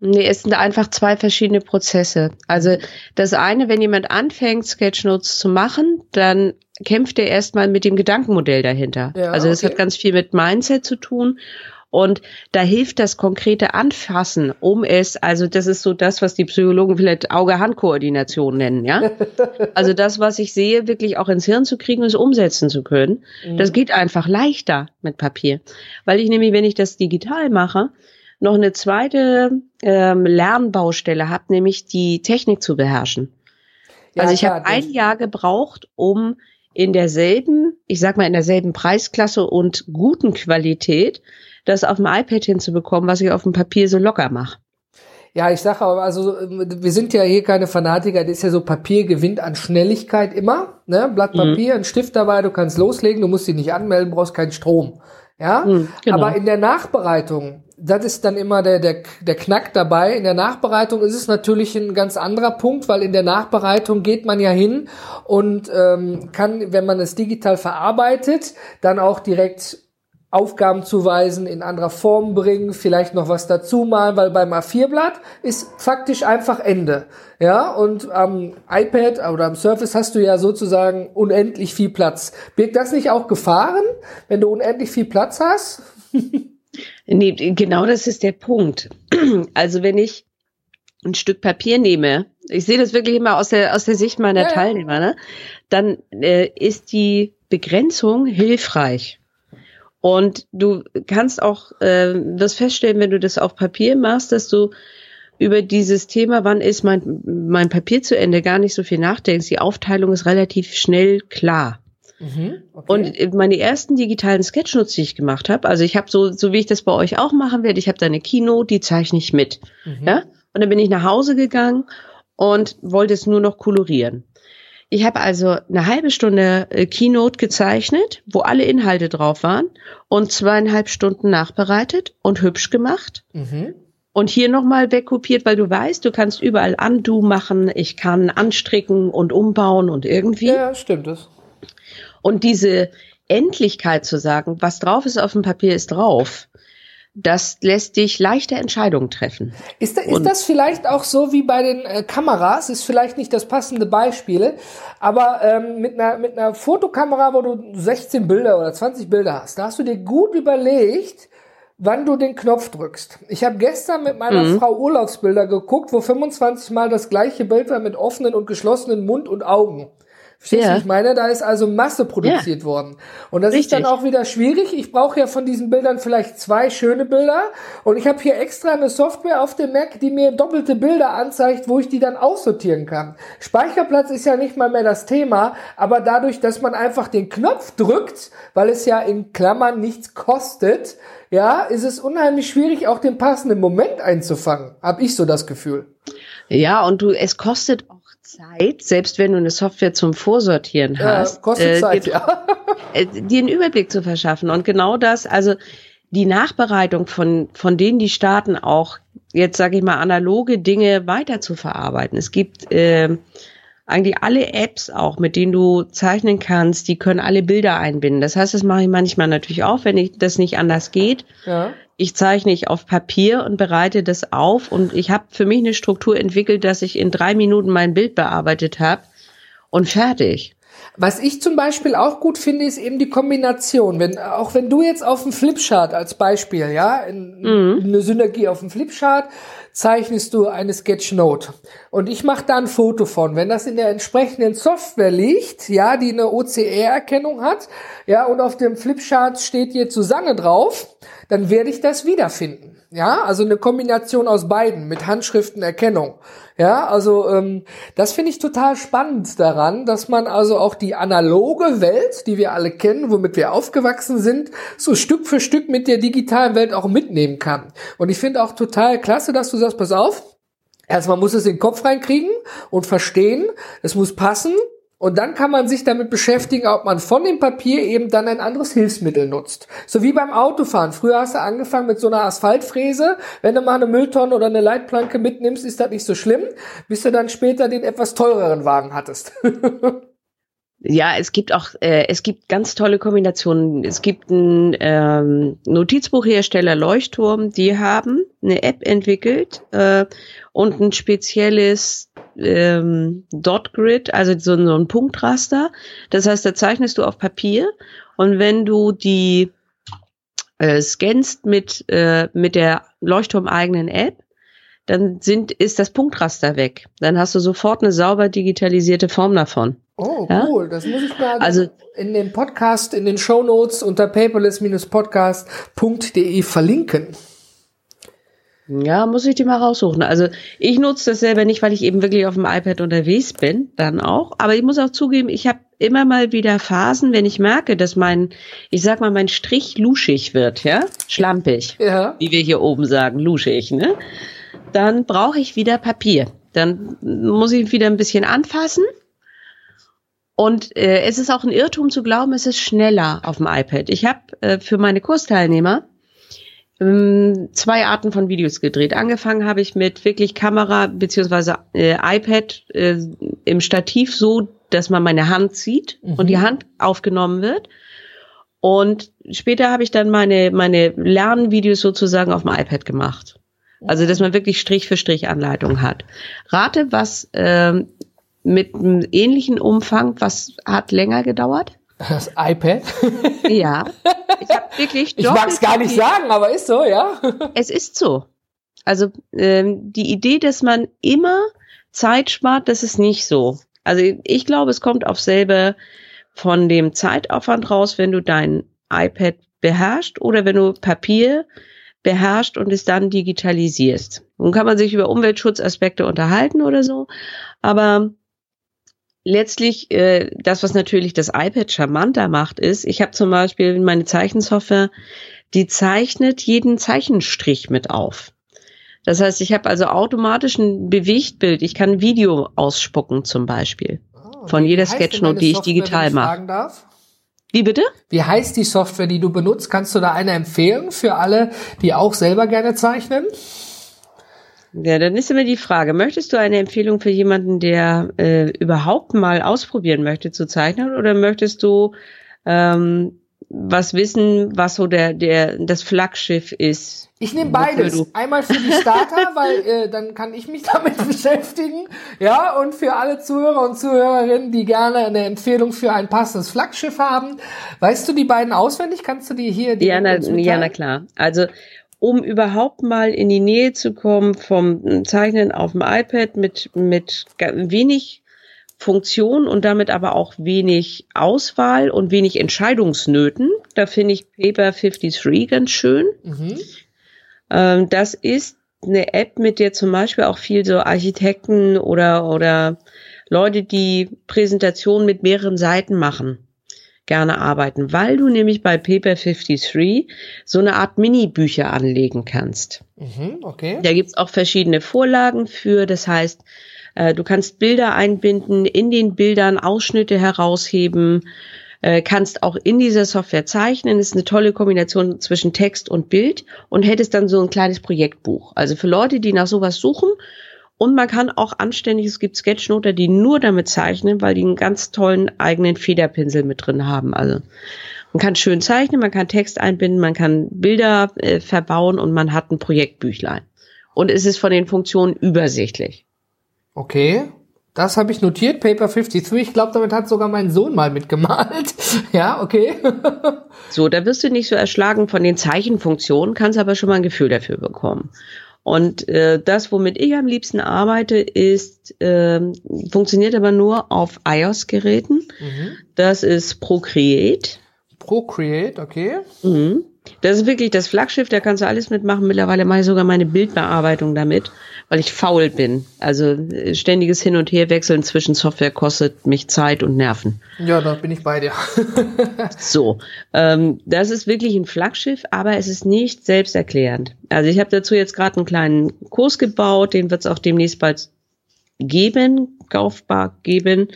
Nee, es sind einfach zwei verschiedene Prozesse. Also das eine, wenn jemand anfängt, Sketchnotes zu machen, dann kämpft er erstmal mit dem Gedankenmodell dahinter. Ja, also das okay. hat ganz viel mit Mindset zu tun. Und da hilft das konkrete Anfassen, um es, also das ist so das, was die Psychologen vielleicht Auge-Hand-Koordination nennen, ja. *laughs* Also das, was ich sehe, wirklich auch ins Hirn zu kriegen und es umsetzen zu können. Mhm. Das geht einfach leichter mit Papier. Weil ich nämlich, wenn ich das digital mache, noch eine zweite ähm, Lernbaustelle habe, nämlich die Technik zu beherrschen. Ja, also ich habe ein Jahr gebraucht, um in derselben, ich sag mal in derselben Preisklasse und guten Qualität, das auf dem iPad hinzubekommen, was ich auf dem Papier so locker mache. Ja, ich sage aber, also wir sind ja hier keine Fanatiker, das ist ja so, Papier gewinnt an Schnelligkeit immer. Ne? Blatt mhm. Papier, mhm. ein Stift dabei, du kannst loslegen, du musst dich nicht anmelden, brauchst keinen Strom. Ja, mhm, genau. aber in der Nachbereitung, das ist dann immer der, der, der Knack dabei. In der Nachbereitung ist es natürlich ein ganz anderer Punkt, weil in der Nachbereitung geht man ja hin und ähm, kann, wenn man es digital verarbeitet, dann auch direkt Aufgaben zuweisen, in anderer Form bringen, vielleicht noch was dazu malen, weil beim A4-Blatt ist faktisch einfach Ende. Ja, und am iPad oder am Surface hast du ja sozusagen unendlich viel Platz. Birgt das nicht auch Gefahren, wenn du unendlich viel Platz hast? *laughs* nee, genau das ist der Punkt. *clears throat* Also wenn ich ein Stück Papier nehme, ich sehe das wirklich immer aus der, aus der Sicht meiner ja, Teilnehmer, ne? dann äh, ist die Begrenzung hilfreich. Und du kannst auch äh, das feststellen, wenn du das auf Papier machst, dass du über dieses Thema, wann ist mein, mein Papier zu Ende, gar nicht so viel nachdenkst. Die Aufteilung ist relativ schnell klar. Mhm, okay. Und meine ersten digitalen Sketchnotes, die ich gemacht habe, also ich habe so, so wie ich das bei euch auch machen werde, ich habe da eine Keynote, die zeichne ich mit. Mhm. Ja? Und dann bin ich nach Hause gegangen und wollte es nur noch kolorieren. Ich habe also eine halbe Stunde äh, Keynote gezeichnet, wo alle Inhalte drauf waren und zweieinhalb Stunden nachbereitet und hübsch gemacht. Mhm. Und hier nochmal wegkopiert, weil du weißt, du kannst überall Undo machen, ich kann anstricken und umbauen und irgendwie. Ja, stimmt es. Und diese Endlichkeit zu sagen, was drauf ist auf dem Papier, ist drauf das lässt dich leichte Entscheidungen treffen. Ist, da, ist das vielleicht auch so wie bei den äh, Kameras? Ist vielleicht nicht das passende Beispiel, aber ähm, mit, einer, mit einer Fotokamera, wo du 16 Bilder oder 20 Bilder hast, da hast du dir gut überlegt, wann du den Knopf drückst. Ich habe gestern mit meiner mhm. Frau Urlaubsbilder geguckt, wo 25 Mal das gleiche Bild war mit offenen und geschlossenen Mund und Augen. Verstehst du, ja. ich meine? Da ist also Masse produziert ja. worden. Und das Richtig. ist dann auch wieder schwierig. Ich brauche ja von diesen Bildern vielleicht zwei schöne Bilder. Und ich habe hier extra eine Software auf dem Mac, die mir doppelte Bilder anzeigt, wo ich die dann aussortieren kann. Speicherplatz ist ja nicht mal mehr das Thema, aber dadurch, dass man einfach den Knopf drückt, weil es ja in Klammern nichts kostet, ja, ist es unheimlich schwierig, auch den passenden Moment einzufangen. Hab ich so das Gefühl. Ja, und du, es kostet auch Zeit, selbst wenn du eine Software zum Vorsortieren hast, ja, kostet äh, Zeit, dir, ja. *laughs* äh, dir einen Überblick zu verschaffen. Und genau das, also die Nachbereitung von, von denen, die starten, auch jetzt sage ich mal analoge Dinge weiter zu verarbeiten. Es gibt äh, eigentlich alle Apps auch, mit denen du zeichnen kannst, die können alle Bilder einbinden. Das heißt, das mache ich manchmal natürlich auch, wenn ich das nicht anders geht. Ja ich zeichne ich auf Papier und bereite das auf und ich habe für mich eine Struktur entwickelt, dass ich in drei Minuten mein Bild bearbeitet habe und fertig. Was ich zum Beispiel auch gut finde, ist eben die Kombination. Wenn, auch wenn du jetzt auf dem Flipchart als Beispiel, ja, in, mhm. eine Synergie auf dem Flipchart zeichnest du eine Sketchnote und ich mache da ein Foto von. Wenn das in der entsprechenden Software liegt, ja, die eine OCR-Erkennung hat, ja, und auf dem Flipchart steht hier Susanne drauf, dann werde ich das wiederfinden. Ja, also eine Kombination aus beiden mit Handschriftenerkennung. Ja, also ähm, das finde ich total spannend daran, dass man also auch die analoge Welt, die wir alle kennen, womit wir aufgewachsen sind, so Stück für Stück mit der digitalen Welt auch mitnehmen kann. Und ich finde auch total klasse, dass du sagst, pass auf, erstmal muss es in den Kopf reinkriegen und verstehen, es muss passen Und dann kann man sich damit beschäftigen, ob man von dem Papier eben dann ein anderes Hilfsmittel nutzt. So wie beim Autofahren. Früher hast du angefangen mit so einer Asphaltfräse. Wenn du mal eine Mülltonne oder eine Leitplanke mitnimmst, ist das nicht so schlimm, bis du dann später den etwas teureren Wagen hattest. *laughs* Ja, es gibt auch, äh, es gibt ganz tolle Kombinationen. Es gibt einen ähm, Notizbuchhersteller Leuchtturm, die haben eine App entwickelt äh, und ein spezielles ähm, Dot Grid, also so, so ein Punktraster. Das heißt, da zeichnest du auf Papier und wenn du die äh, scannst mit mit, mit der Leuchtturm eigenen App, dann sind, ist das Punktraster weg. Dann hast du sofort eine sauber digitalisierte Form davon. Oh, cool. Ja? Das muss ich mal also, in dem Podcast, in den Show Notes unter paperless-podcast.de verlinken. Ja, muss ich die mal raussuchen. Also ich nutze das selber nicht, weil ich eben wirklich auf dem iPad unterwegs bin, dann auch. Aber ich muss auch zugeben, ich habe immer mal wieder Phasen, wenn ich merke, dass mein, ich sag mal, mein Strich luschig wird, ja, schlampig, ja. wie wir hier oben sagen, luschig, ne? dann brauche ich wieder Papier. Dann muss ich wieder ein bisschen anfassen. Und äh, es ist auch ein Irrtum zu glauben, es ist schneller auf dem iPad. Ich habe äh, für meine Kursteilnehmer ähm, zwei Arten von Videos gedreht. Angefangen habe ich mit wirklich Kamera beziehungsweise äh, iPad äh, im Stativ so, dass man meine Hand sieht mhm. und die Hand aufgenommen wird. Und später habe ich dann meine meine Lernvideos sozusagen auf dem iPad gemacht. Also, dass man wirklich Strich für Strich Anleitung hat. Rate, was ähm, mit einem ähnlichen Umfang, was hat länger gedauert? Das iPad? ja. Ich habe wirklich. *laughs* Ich mag es gar nicht sagen, aber ist so, ja. *laughs* es ist so. Also ähm, die Idee, dass man immer Zeit spart, das ist nicht so. Also ich glaube, es kommt auf selber von dem Zeitaufwand raus, wenn du dein iPad beherrschst oder wenn du Papier beherrscht und es dann digitalisierst. Nun kann man sich über Umweltschutzaspekte unterhalten oder so, aber letztlich äh, das, was natürlich das iPad charmanter macht, ist, ich habe zum Beispiel meine Zeichensoftware, die zeichnet jeden Zeichenstrich mit auf. Das heißt, ich habe also automatisch ein Bewegtbild. Ich kann ein Video ausspucken zum Beispiel. Oh, von jeder Sketchnote, die ich digital mache. Wie bitte? Wie heißt die Software, die du benutzt? Kannst du da eine empfehlen für alle, die auch selber gerne zeichnen? Ja, dann ist immer die Frage, möchtest du eine Empfehlung für jemanden, der äh, überhaupt mal ausprobieren möchte zu zeichnen oder möchtest du ähm, was wissen, was so der, der, das Flaggschiff ist. Ich nehme beides. Einmal für die Starter, *laughs* weil äh, dann kann ich mich damit *laughs* beschäftigen. Ja, und für alle Zuhörer und Zuhörerinnen, die gerne eine Empfehlung für ein passendes Flaggschiff haben. Weißt du die beiden auswendig? Kannst du die hier? Die ja, na, ja, na klar. Also um überhaupt mal in die Nähe zu kommen vom Zeichnen auf dem iPad mit, mit wenig Funktion und damit aber auch wenig Auswahl und wenig Entscheidungsnöten. Da finde ich Paper 53 ganz schön. Mhm. Ähm, das ist eine App, mit der zum Beispiel auch viel so Architekten oder, oder Leute, die Präsentationen mit mehreren Seiten machen, gerne arbeiten, weil du nämlich bei Paper 53 so eine Art Mini-Bücher anlegen kannst. Mhm, okay. Da gibt's auch verschiedene Vorlagen für, das heißt, äh, du kannst Bilder einbinden, in den Bildern Ausschnitte herausheben, äh, kannst auch in dieser Software zeichnen. Das ist eine tolle Kombination zwischen Text und Bild und hättest dann so ein kleines Projektbuch. Also für Leute, die nach sowas suchen. Und man kann auch anständig, es gibt Sketchnoter, die nur damit zeichnen, weil die einen ganz tollen eigenen Federpinsel mit drin haben. Also man kann schön zeichnen, man kann Text einbinden, man kann Bilder äh, verbauen und man hat ein Projektbüchlein. Und es ist von den Funktionen übersichtlich. Okay. Das habe ich notiert, Paper 53. Ich glaube, damit hat sogar mein Sohn mal mitgemalt. *laughs* ja, okay. *laughs* so, da wirst du nicht so erschlagen von den Zeichenfunktionen, kannst aber schon mal ein Gefühl dafür bekommen. Und äh, das, womit ich am liebsten arbeite, ist, äh, funktioniert aber nur auf iOS-Geräten. Mhm. Das ist Procreate. Procreate, okay. Mhm. Das ist wirklich das Flaggschiff, da kannst du alles mitmachen. Mittlerweile mache ich sogar meine Bildbearbeitung damit, weil ich faul bin. Also äh, ständiges Hin- und Herwechseln zwischen Software kostet mich Zeit und Nerven. Ja, da bin ich bei dir. *laughs* so, ähm, das ist wirklich ein Flaggschiff, aber es ist nicht selbsterklärend. Also ich habe dazu jetzt gerade einen kleinen Kurs gebaut, den wird es auch demnächst bald geben, kaufbar geben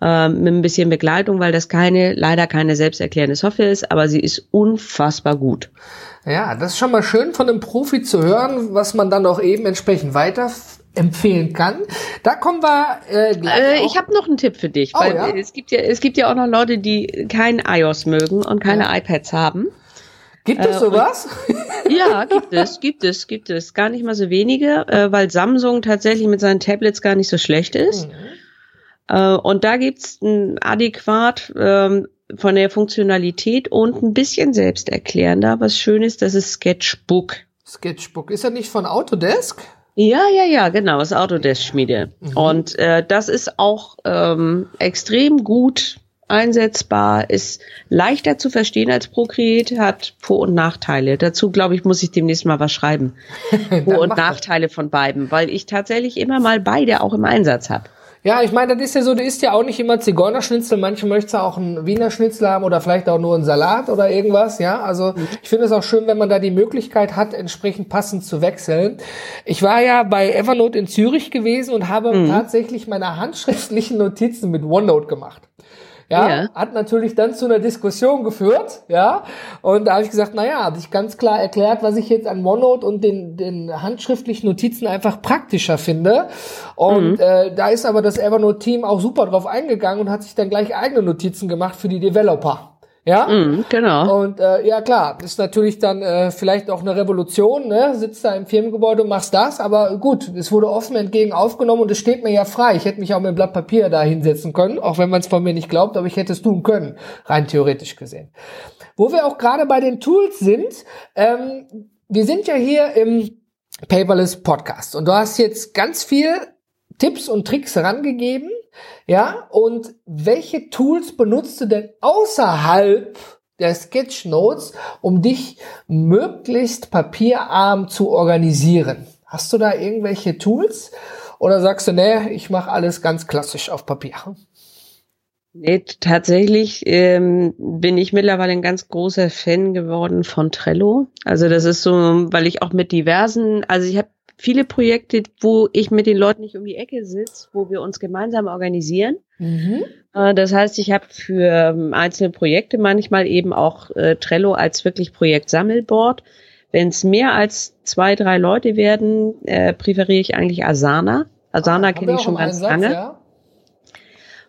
äh, mit ein bisschen Begleitung, weil das keine, leider keine selbsterklärende Software ist, aber sie ist unfassbar gut. Ja, das ist schon mal schön von einem Profi zu hören, was man dann auch eben entsprechend weiter empfehlen kann. Da kommen wir äh, gleich. Äh, ich habe noch einen Tipp für dich, oh, weil ja? es gibt ja es gibt ja auch noch Leute, die kein iOS mögen und keine ja. iPads haben. Gibt es äh, sowas? ja, gibt es, gibt es, gibt es. Gar nicht mal so wenige, äh, weil Samsung tatsächlich mit seinen Tablets gar nicht so schlecht ist. Mhm. Äh, und da gibt's ein adäquat ähm, von der Funktionalität und ein bisschen selbsterklärender. Was schön ist, das ist Sketchbook. Sketchbook. Ist er nicht von Autodesk? Ja, ja, ja, genau, das Autodesk-Schmiede. Mhm. Und äh, das ist auch ähm, extrem gut einsetzbar, ist leichter zu verstehen als Procreate, hat Vor- und Nachteile. Dazu, glaube ich, muss ich demnächst mal was schreiben. *laughs* Vor- und Nachteile von beiden, weil ich tatsächlich immer mal beide auch im Einsatz habe. Ja, ich meine, das ist ja so, du isst ja auch nicht immer Zigeunerschnitzel, manche möchten auch einen Wiener Schnitzel haben oder vielleicht auch nur einen Salat oder irgendwas, ja. Also ich finde es auch schön, wenn man da die Möglichkeit hat, entsprechend passend zu wechseln. Ich war ja bei Evernote in Zürich gewesen und habe mhm. tatsächlich meine handschriftlichen Notizen mit OneNote gemacht ja, ja, hat natürlich dann zu einer Diskussion geführt, ja, und da habe ich gesagt, naja, habe ich ganz klar erklärt, was ich jetzt an OneNote und den, den handschriftlichen Notizen einfach praktischer finde und mhm. äh, da ist aber das Evernote-Team auch super drauf eingegangen und hat sich dann gleich eigene Notizen gemacht für die Developer. Ja, mm, genau. Und äh, ja klar, ist natürlich dann äh, vielleicht auch eine Revolution, ne? Sitzt da im Firmengebäude und machst das, aber gut, es wurde offen entgegen aufgenommen und es steht mir ja frei. Ich hätte mich auch mit einem Blatt Papier da hinsetzen können, auch wenn man es von mir nicht glaubt, aber ich hätte es tun können, rein theoretisch gesehen. Wo wir auch gerade bei den Tools sind, ähm, wir sind ja hier im Paperless Podcast und du hast jetzt ganz viel Tipps und Tricks herangegeben ja, und welche Tools benutzt du denn außerhalb der Sketchnotes, um dich möglichst papierarm zu organisieren? Hast du da irgendwelche Tools? Oder sagst du, nee, ich mache alles ganz klassisch auf Papier? Nee, tatsächlich ähm, bin ich mittlerweile ein ganz großer Fan geworden von Trello. Also das ist so, weil ich auch mit diversen, also ich habe viele Projekte, wo ich mit den Leuten nicht um die Ecke sitze, wo wir uns gemeinsam organisieren. Mhm. Äh, das heißt, ich habe für ähm, einzelne Projekte manchmal eben auch äh, Trello als wirklich Projektsammelboard. Wenn es mehr als zwei, drei Leute werden, äh, präferiere ich eigentlich Asana. Asana ah, kenne ich schon ganz Einsatz, lange. Ja?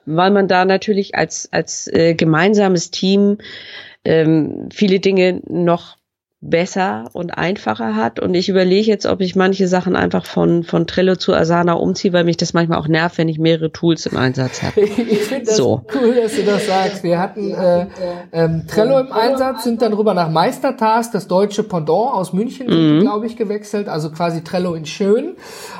Weil man da natürlich als, als äh, gemeinsames Team ähm, viele Dinge noch besser und einfacher hat. Und ich überlege jetzt, ob ich manche Sachen einfach von, von Trello zu Asana umziehe, weil mich das manchmal auch nervt, wenn ich mehrere Tools im Einsatz habe. *laughs* ich finde das so. cool, dass du das sagst. Wir hatten äh, ähm, Trello im Einsatz, sind dann rüber nach Meistertask, das deutsche Pendant aus München, mhm. glaube ich, gewechselt, also quasi Trello in schön.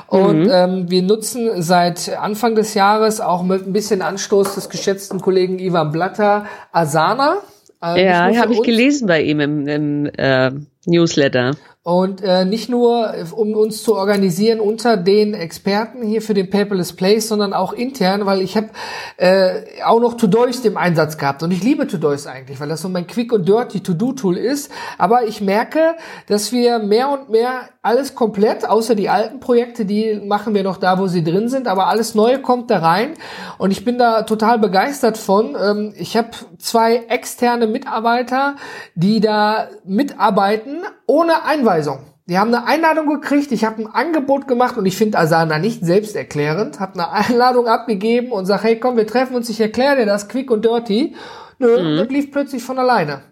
Und mhm. ähm, wir nutzen seit Anfang des Jahres auch mit ein bisschen Anstoß des geschätzten Kollegen Ivan Blatter Asana. Äh, ja, habe ich gelesen bei ihm im, im äh, Newsletter. Und äh, nicht nur, um uns zu organisieren unter den Experten hier für den Paperless Place, sondern auch intern, weil ich habe äh, auch noch Todoist im Einsatz gehabt. Und ich liebe Todoist eigentlich, weil das so mein Quick und Dirty To-Do-Tool ist. Aber ich merke, dass wir mehr und mehr alles komplett, außer die alten Projekte, die machen wir noch da, wo sie drin sind, aber alles Neue kommt da rein. Und ich bin da total begeistert von. Ähm, ich habe zwei externe Mitarbeiter, die da mitarbeiten, ohne Einweisung. Die haben eine Einladung gekriegt, ich habe ein Angebot gemacht und ich finde Asana nicht selbsterklärend, habe eine Einladung abgegeben und sage, hey komm, wir treffen uns, ich erkläre dir das quick und dirty. Nö, mhm. das lief plötzlich von alleine.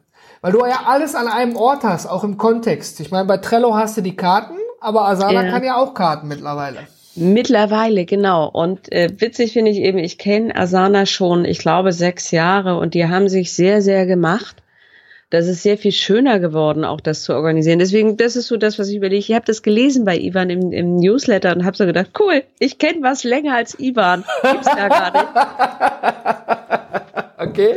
Weil du ja alles an einem Ort hast, auch im Kontext. Ich meine, bei Trello hast du die Karten, aber Asana ja. kann ja auch Karten mittlerweile. Mittlerweile, genau. Und äh, witzig finde ich eben, ich kenne Asana schon, ich glaube, sechs Jahre und die haben sich sehr, sehr gemacht das ist sehr viel schöner geworden, auch das zu organisieren. Deswegen, das ist so das, was ich überlege. Ich habe das gelesen bei Ivan im, im Newsletter und habe so gedacht, cool, ich kenne was länger als Ivan. Gibt's da gar nicht. *laughs* okay.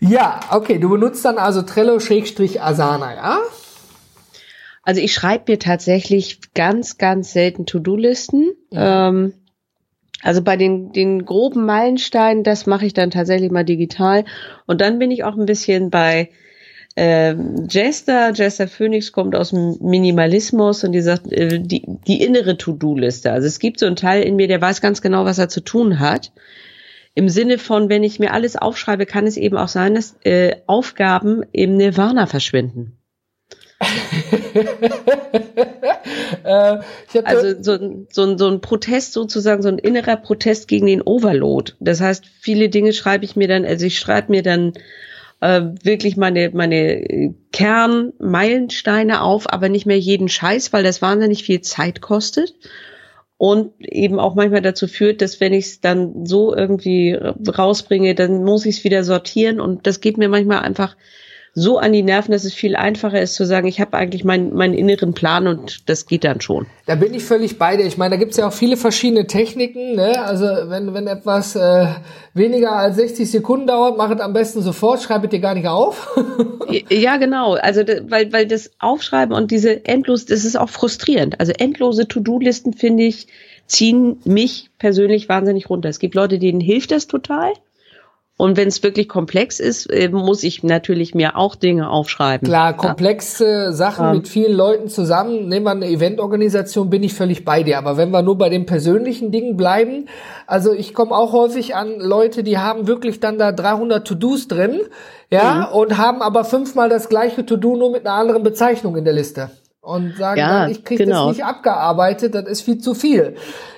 Ja, okay, du benutzt dann also Trello-Asana, ja? Also ich schreibe mir tatsächlich ganz, ganz selten To-Do-Listen. Ja. Ähm, also bei den, den groben Meilensteinen, das mache ich dann tatsächlich mal digital. Und dann bin ich auch ein bisschen bei äh, Jester. Jester Phoenix kommt aus dem Minimalismus und die sagt, äh, die, die innere To-Do-Liste. Also es gibt so einen Teil in mir, der weiß ganz genau, was er zu tun hat. im Sinne von, wenn ich mir alles aufschreibe, kann es eben auch sein, dass äh, Aufgaben im Nirvana verschwinden. *laughs* *laughs* äh, also so, so, so ein Protest sozusagen, so ein innerer Protest gegen den Overload. Das heißt, viele Dinge schreibe ich mir dann, also ich schreibe mir dann äh, wirklich meine, meine Kernmeilensteine auf, aber nicht mehr jeden Scheiß, weil das wahnsinnig viel Zeit kostet und eben auch manchmal dazu führt, dass wenn ich es dann so irgendwie rausbringe, dann muss ich es wieder sortieren und das geht mir manchmal einfach so an die Nerven, dass es viel einfacher ist zu sagen, ich habe eigentlich meinen, meinen inneren Plan und das geht dann schon. Da bin ich völlig bei dir. Ich meine, da gibt's ja auch viele verschiedene Techniken. Ne? Also wenn, wenn etwas äh, weniger als 60 Sekunden dauert, mach es am besten sofort, schreib es dir gar nicht auf. *laughs* ja, genau. Also weil, weil das Aufschreiben und diese endlos, das ist auch frustrierend. Also endlose To-Do-Listen, finde ich, ziehen mich persönlich wahnsinnig runter. Es gibt Leute, denen hilft das total. Und wenn es wirklich komplex ist, äh, muss ich natürlich mir auch Dinge aufschreiben. Klar, komplexe ja. Sachen ja. mit vielen Leuten zusammen, nehmen wir eine Eventorganisation, bin ich völlig bei dir. Aber wenn wir nur bei den persönlichen Dingen bleiben, also ich komme auch häufig an Leute, die haben wirklich dann da 300 To-Dos drin, ja, mhm. und haben aber fünfmal das gleiche To-Do nur mit einer anderen Bezeichnung in der Liste und sagen ja, dann, ich kriege genau. das nicht abgearbeitet, das ist viel zu viel.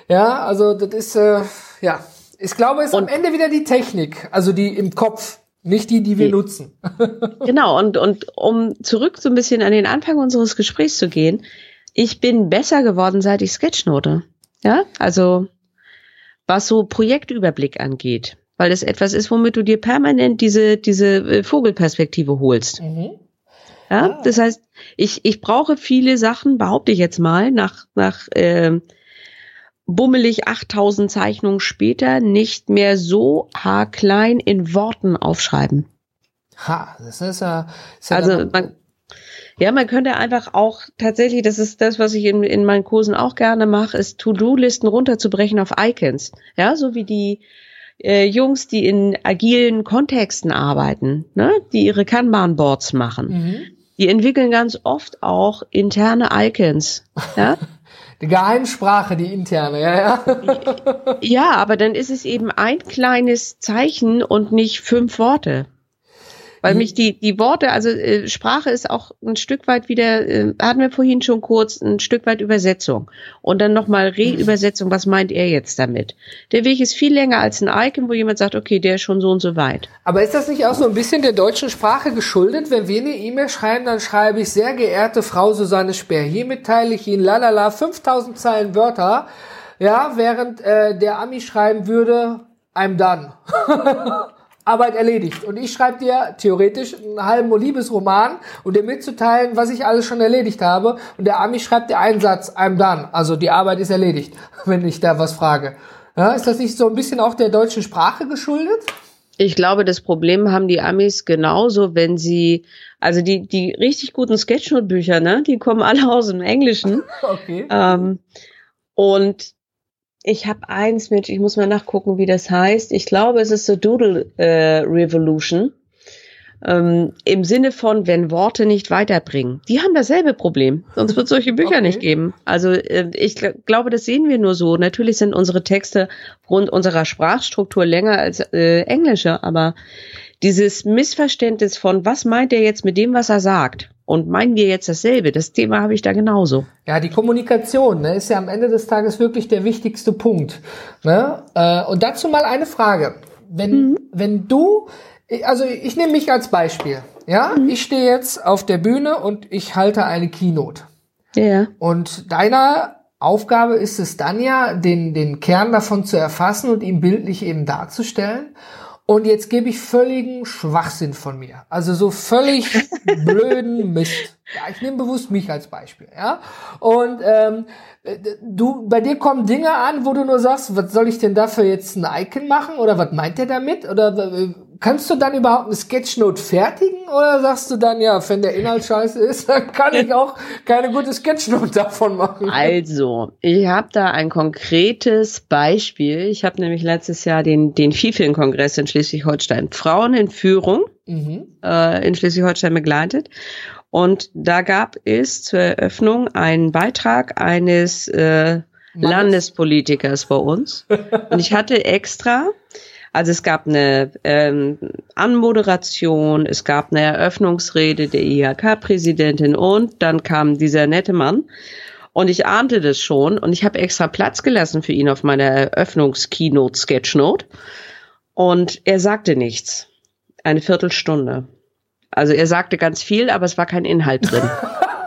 Ja, also das ist äh, ja ich glaube, es ist und, am Ende wieder die Technik, also die im Kopf, nicht die, die wir die, nutzen. *laughs* genau, und, und um zurück so ein bisschen an den Anfang unseres Gesprächs zu gehen, ich bin besser geworden, seit ich Sketchnote. Ja, also was so Projektüberblick angeht, weil das etwas ist, womit du dir permanent diese, diese äh, Vogelperspektive holst. Mhm. Ja, ah. das heißt, ich, ich brauche viele Sachen, behaupte ich jetzt mal, nach, nach äh, bummelig 8000 Zeichnungen später nicht mehr so haarklein in Worten aufschreiben. Ha, das ist ja. Ist ja also man, ja, man könnte einfach auch tatsächlich, das ist das, was ich in, in meinen Kursen auch gerne mache, ist To-Do-Listen runterzubrechen auf Icons. Ja, so wie die äh, Jungs, die in agilen Kontexten arbeiten, ne, die ihre Kanban-Boards machen. Mhm. Die entwickeln ganz oft auch interne Icons. Ja. *laughs* Die Geheimsprache, die interne, ja, ja. ja, aber dann ist es eben ein kleines Zeichen und nicht fünf Worte. Weil mich die, die Worte, also äh, Sprache ist auch ein Stück weit wieder, äh, hatten wir vorhin schon kurz, ein Stück weit Übersetzung. Und dann nochmal Reübersetzung, was meint er jetzt damit? Der Weg ist viel länger als ein Icon, wo jemand sagt, okay, der ist schon so und so weit. Aber ist das nicht auch so ein bisschen der deutschen Sprache geschuldet? Wenn wir eine E-Mail schreiben, dann schreibe ich, sehr geehrte Frau Susanne Speer, hiermit teile ich Ihnen lalala 5000 Zeilen Wörter, ja, während äh, der Ami schreiben würde, I'm done. *laughs* Arbeit erledigt. Und ich schreibe dir theoretisch einen halben Liebesroman und dir mitzuteilen, was ich alles schon erledigt habe. Und der Ami schreibt dir einen Satz, I'm done. Also die Arbeit ist erledigt, *laughs* wenn ich da was frage. Ja, ist das nicht so ein bisschen auch der deutschen Sprache geschuldet? Ich glaube, das Problem haben die Amis genauso, wenn sie, also die, die richtig guten Sketchnote-Bücher, ne, die kommen alle aus dem Englischen. *laughs* Okay. Ähm, und ich habe eins mit, ich muss mal nachgucken, wie das heißt. Ich glaube, es ist so Doodle äh, Revolution. Ähm, Im Sinne von, wenn Worte nicht weiterbringen. Die haben dasselbe Problem. Sonst wird es solche Bücher okay. nicht geben. Also äh, ich gl glaube, das sehen wir nur so. Natürlich sind unsere Texte rund unserer Sprachstruktur länger als äh, englische, aber dieses Missverständnis von, was meint er jetzt mit dem, was er sagt? Und meinen wir jetzt dasselbe? Das Thema habe ich da genauso. Ja, die Kommunikation ne, ist ja am Ende des Tages wirklich der wichtigste Punkt. Ne? Äh, und dazu mal eine Frage. Wenn, mhm. wenn du, also ich nehme mich als Beispiel. Ja, mhm. ich stehe jetzt auf der Bühne und ich halte eine Keynote. Ja. Und deiner Aufgabe ist es dann ja, den, den Kern davon zu erfassen und ihn bildlich eben darzustellen. Und jetzt gebe ich völligen Schwachsinn von mir. Also so völlig *laughs* blöden Mist. Ja, ich nehme bewusst mich als Beispiel, ja. Und ähm, du, bei dir kommen Dinge an, wo du nur sagst, was soll ich denn dafür jetzt ein Icon machen? Oder was meint der damit? Oder äh, kannst du dann überhaupt eine Sketchnote fertigen? Oder sagst du dann, ja, wenn der Inhalt scheiße ist, *laughs* dann kann ich auch keine gute Sketchnote davon machen? Also, ich habe da ein konkretes Beispiel. Ich habe nämlich letztes Jahr den, den FIFIN-Kongress in Schleswig-Holstein Frauen in Führung mhm. äh, in Schleswig-Holstein begleitet. Und da gab es zur Eröffnung einen Beitrag eines äh, Landespolitikers bei uns. Und ich hatte extra Also es gab eine ähm, Anmoderation, es gab eine Eröffnungsrede der IHK-Präsidentin und dann kam dieser nette Mann. Und ich ahnte das schon und ich habe extra Platz gelassen für ihn auf meiner Eröffnungs-Keynote-Sketchnote. Und er sagte nichts. Eine Viertelstunde. Also er sagte ganz viel, aber es war kein Inhalt drin. *laughs*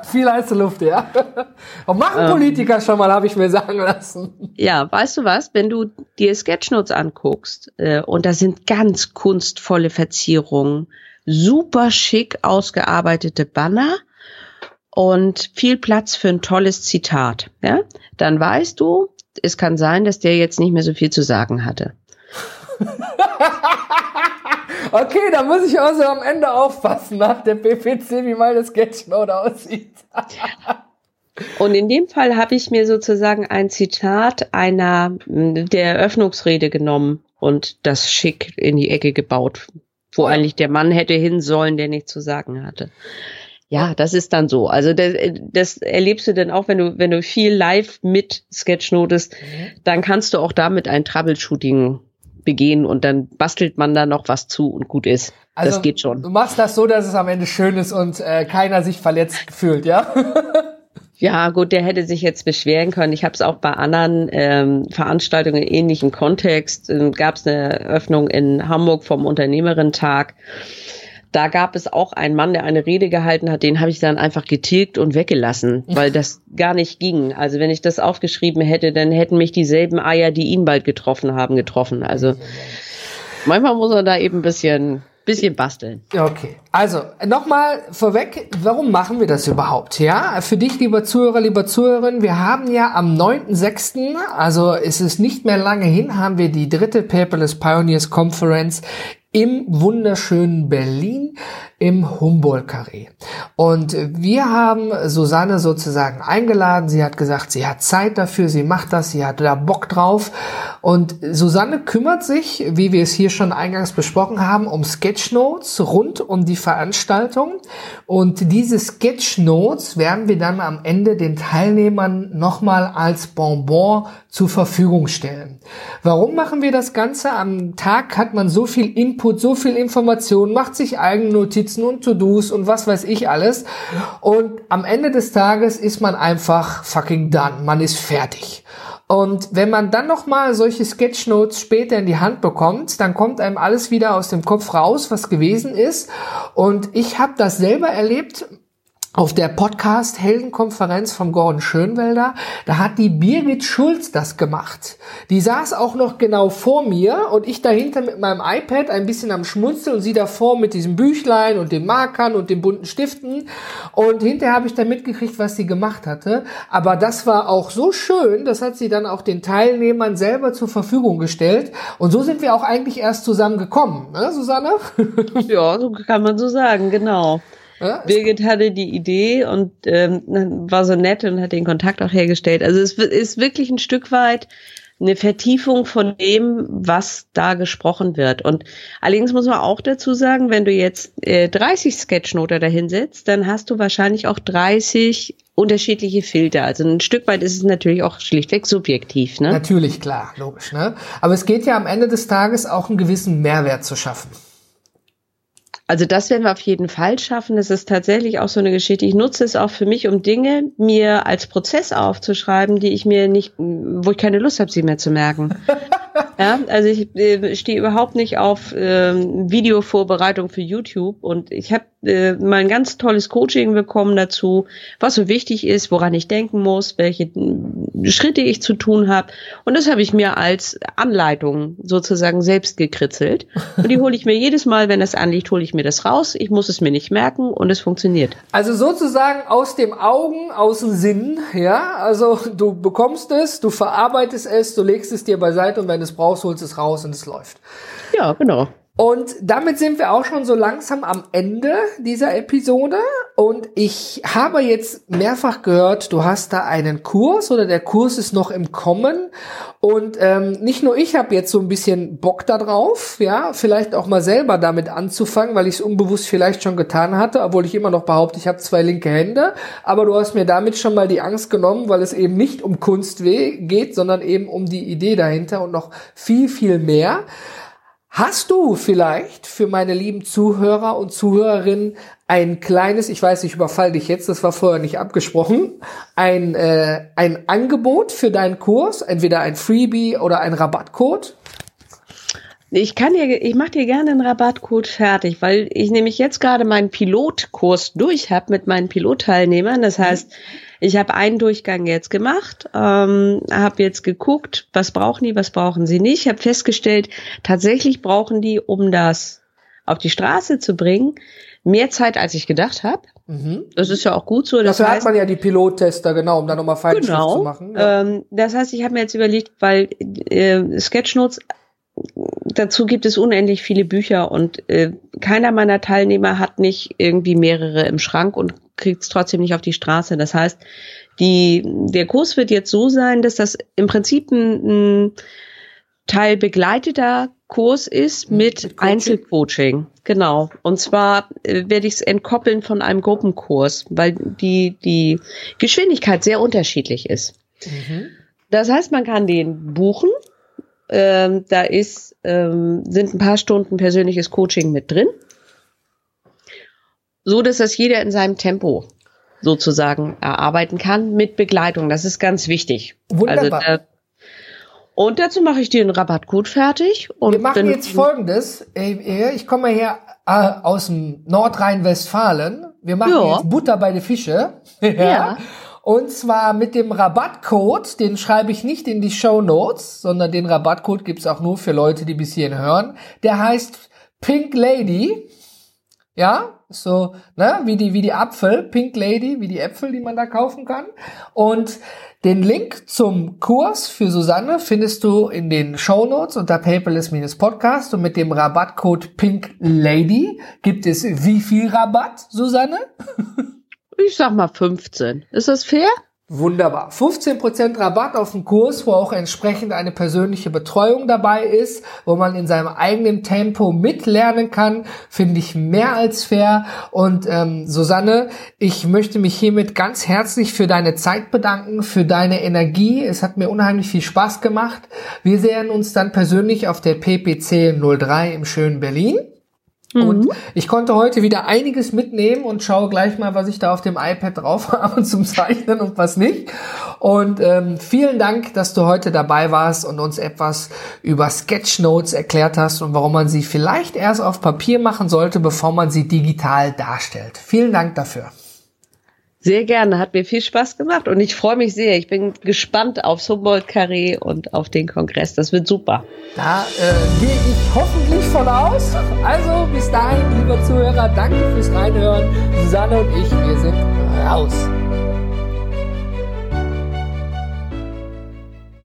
viel heiße Luft, ja. *laughs* Und machen ähm, Politiker schon mal, habe ich mir sagen lassen. Ja, weißt du was? Wenn du dir Sketchnotes anguckst äh, und da sind ganz kunstvolle Verzierungen, super schick ausgearbeitete Banner und viel Platz für ein tolles Zitat, ja, dann weißt du, es kann sein, dass der jetzt nicht mehr so viel zu sagen hatte. Okay, da muss ich also am Ende aufpassen nach der PPC, wie meine Sketchnote aussieht. Und in dem Fall habe ich mir sozusagen ein Zitat einer der Eröffnungsrede genommen und das schick in die Ecke gebaut, wo eigentlich der Mann hätte hin sollen, der nichts zu sagen hatte. Ja, das ist dann so. Also das, das erlebst du dann auch, wenn du, wenn du viel live mit Sketchnotest, mhm. dann kannst du auch damit ein Troubleshooting begehen und dann bastelt man da noch was zu und gut ist. Also, das geht schon. Du machst das so, dass es am Ende schön ist und äh, keiner sich verletzt fühlt, ja? *laughs* Ja, gut, der hätte sich jetzt beschweren können. Ich habe es auch bei anderen ähm, Veranstaltungen in ähnlichem Kontext. Ähm, Gab es eine Eröffnung in Hamburg vom Unternehmerentag. Da gab es auch einen Mann, der eine Rede gehalten hat, den habe ich dann einfach getilgt und weggelassen, weil das gar nicht ging. Also wenn ich das aufgeschrieben hätte, dann hätten mich dieselben Eier, die ihn bald getroffen haben, getroffen. Also manchmal muss er da eben ein bisschen bisschen basteln. Okay. Also, nochmal vorweg, warum machen wir das überhaupt? Ja, für dich, lieber Zuhörer, lieber Zuhörerin, wir haben ja am 9.6., also ist es nicht mehr lange hin, haben wir die dritte Paperless Pioneers Conference im wunderschönen Berlin im Humboldt-Carré. Und wir haben Susanne sozusagen eingeladen. Sie hat gesagt, sie hat Zeit dafür, sie macht das, sie hat da Bock drauf. Und Susanne kümmert sich, wie wir es hier schon eingangs besprochen haben, um Sketchnotes rund um die Veranstaltung. Und diese Sketchnotes werden wir dann am Ende den Teilnehmern nochmal als Bonbon zur Verfügung stellen. Warum machen wir das Ganze? Am Tag hat man so viel Input, so viel Information, macht sich eigene Notizen und To-Dos und was weiß ich alles. Und am Ende des Tages ist man einfach fucking done. Man ist fertig. Und wenn man dann nochmal solche Sketchnotes später in die Hand bekommt, dann kommt einem alles wieder aus dem Kopf raus, was gewesen ist. Und ich habe das selber erlebt auf der Podcast-Heldenkonferenz von Gordon Schönwelder, da hat die Birgit Schulz das gemacht. Die saß auch noch genau vor mir und ich dahinter mit meinem iPad ein bisschen am Schmunzeln und sie davor mit diesem Büchlein und den Markern und den bunten Stiften. Und hinterher habe ich dann mitgekriegt, was sie gemacht hatte. Aber das war auch so schön, das hat sie dann auch den Teilnehmern selber zur Verfügung gestellt. Und so sind wir auch eigentlich erst zusammengekommen, ne, Susanne? *laughs* Ja, so kann man so sagen, genau. Ja, Birgit hatte die Idee und ähm, war so nett und hat den Kontakt auch hergestellt. Also es ist wirklich ein Stück weit eine Vertiefung von dem, was da gesprochen wird. Und allerdings muss man auch dazu sagen, wenn du jetzt äh, 30 Sketchnoter dahinsetzt, dann hast du wahrscheinlich auch 30 unterschiedliche Filter. Also ein Stück weit ist es natürlich auch schlichtweg subjektiv. Ne? Natürlich, klar, logisch. Ne? Aber es geht ja am Ende des Tages auch einen gewissen Mehrwert zu schaffen. Also das werden wir auf jeden Fall schaffen. Es ist tatsächlich auch so eine Geschichte. Ich nutze es auch für mich, um Dinge mir als Prozess aufzuschreiben, die ich mir nicht, wo ich keine Lust habe, sie mehr zu merken. *laughs* ja, also ich äh, stehe überhaupt nicht auf äh, Videovorbereitung für YouTube und ich habe äh, mal ein ganz tolles Coaching bekommen dazu, was so wichtig ist, woran ich denken muss, welche Schritte ich zu tun habe. Und das habe ich mir als Anleitung sozusagen selbst gekritzelt. Und die hole ich mir jedes Mal, wenn es anliegt, hole ich mir das raus. Ich muss es mir nicht merken und es funktioniert. Also sozusagen aus dem Augen, aus dem Sinn, ja. Also du bekommst es, du verarbeitest es, du legst es dir beiseite und wenn es brauchst, holst es raus und es läuft. Ja, genau. Und damit sind wir auch schon so langsam am Ende dieser Episode. Und ich habe jetzt mehrfach gehört, du hast da einen Kurs oder der Kurs ist noch im Kommen. Und ähm, nicht nur ich habe jetzt so ein bisschen Bock da drauf, ja, vielleicht auch mal selber damit anzufangen, weil ich es unbewusst vielleicht schon getan hatte, obwohl ich immer noch behaupte, ich habe zwei linke Hände. Aber du hast mir damit schon mal die Angst genommen, weil es eben nicht um Kunst geht, sondern eben um die Idee dahinter und noch viel, viel mehr. Hast du vielleicht für meine lieben Zuhörer und Zuhörerinnen ein kleines, ich weiß, ich überfall dich jetzt, das war vorher nicht abgesprochen, ein, äh, ein Angebot für deinen Kurs, entweder ein Freebie oder ein Rabattcode? Ich kann dir, ich mache dir gerne einen Rabattcode fertig, weil ich nämlich jetzt gerade meinen Pilotkurs durch habe mit meinen Pilotteilnehmern. Das heißt, ich habe einen Durchgang jetzt gemacht, ähm, habe jetzt geguckt, was brauchen die, was brauchen sie nicht. Habe festgestellt, tatsächlich brauchen die, um das auf die Straße zu bringen, mehr Zeit, als ich gedacht habe. Mhm. Das ist ja auch gut so. Das Dafür heißt, hat man ja die Pilottester, genau, um da nochmal Feinschliff genau, zu machen. Ja. Ähm, das heißt, ich habe mir jetzt überlegt, weil äh, Sketchnotes dazu gibt es unendlich viele Bücher und äh, keiner meiner Teilnehmer hat nicht irgendwie mehrere im Schrank und kriegt es trotzdem nicht auf die Straße. Das heißt, die, der Kurs wird jetzt so sein, dass das im Prinzip ein, ein Teil begleiteter Kurs ist mit, mit Einzelcoaching. Genau. Und zwar äh, werde ich es entkoppeln von einem Gruppenkurs, weil die, die Geschwindigkeit sehr unterschiedlich ist. Mhm. Das heißt, man kann den buchen. Ähm, da ist, ähm, sind ein paar Stunden persönliches Coaching mit drin. So dass das jeder in seinem Tempo sozusagen erarbeiten kann mit Begleitung. Das ist ganz wichtig. Wunderbar. Also, äh, und dazu mache ich dir einen Rabattcode fertig. Und Wir machen jetzt folgendes. Ich komme her äh, aus dem Nordrhein-Westfalen. Wir machen ja. jetzt Butter bei den Fische. *laughs* ja. ja. Und zwar mit dem Rabattcode, den schreibe ich nicht in die Show Notes, sondern den Rabattcode gibt's auch nur für Leute, die bis hierhin hören. Der heißt Pink Lady. Ja, so, ne, wie die, wie die Apfel, Pink Lady, wie die Äpfel, die man da kaufen kann. Und den Link zum Kurs für Susanne findest du in den Show Notes unter Paperless-Podcast und mit dem Rabattcode Pink Lady gibt es wie viel Rabatt, Susanne? *laughs* Ich sag mal 15. Ist das fair? Wunderbar. 15% Rabatt auf den Kurs, wo auch entsprechend eine persönliche Betreuung dabei ist, wo man in seinem eigenen Tempo mitlernen kann, finde ich mehr als fair. Und ähm, Susanne, ich möchte mich hiermit ganz herzlich für deine Zeit bedanken, für deine Energie. Es hat mir unheimlich viel Spaß gemacht. Wir sehen uns dann persönlich auf der PPC 03 im schönen Berlin. Und mhm. ich konnte heute wieder einiges mitnehmen und schaue gleich mal, was ich da auf dem iPad drauf *laughs* habe zum Zeichnen und was nicht. Und ähm, vielen Dank, dass du heute dabei warst und uns etwas über Sketchnotes erklärt hast und warum man sie vielleicht erst auf Papier machen sollte, bevor man sie digital darstellt. Vielen Dank dafür. Sehr gerne, hat mir viel Spaß gemacht und ich freue mich sehr. Ich bin gespannt aufs Humboldt-Carré und auf den Kongress. Das wird super. Da äh, gehe ich hoffentlich von aus. Also bis dahin, lieber Zuhörer, danke fürs Reinhören. Susanne und ich, wir sind raus.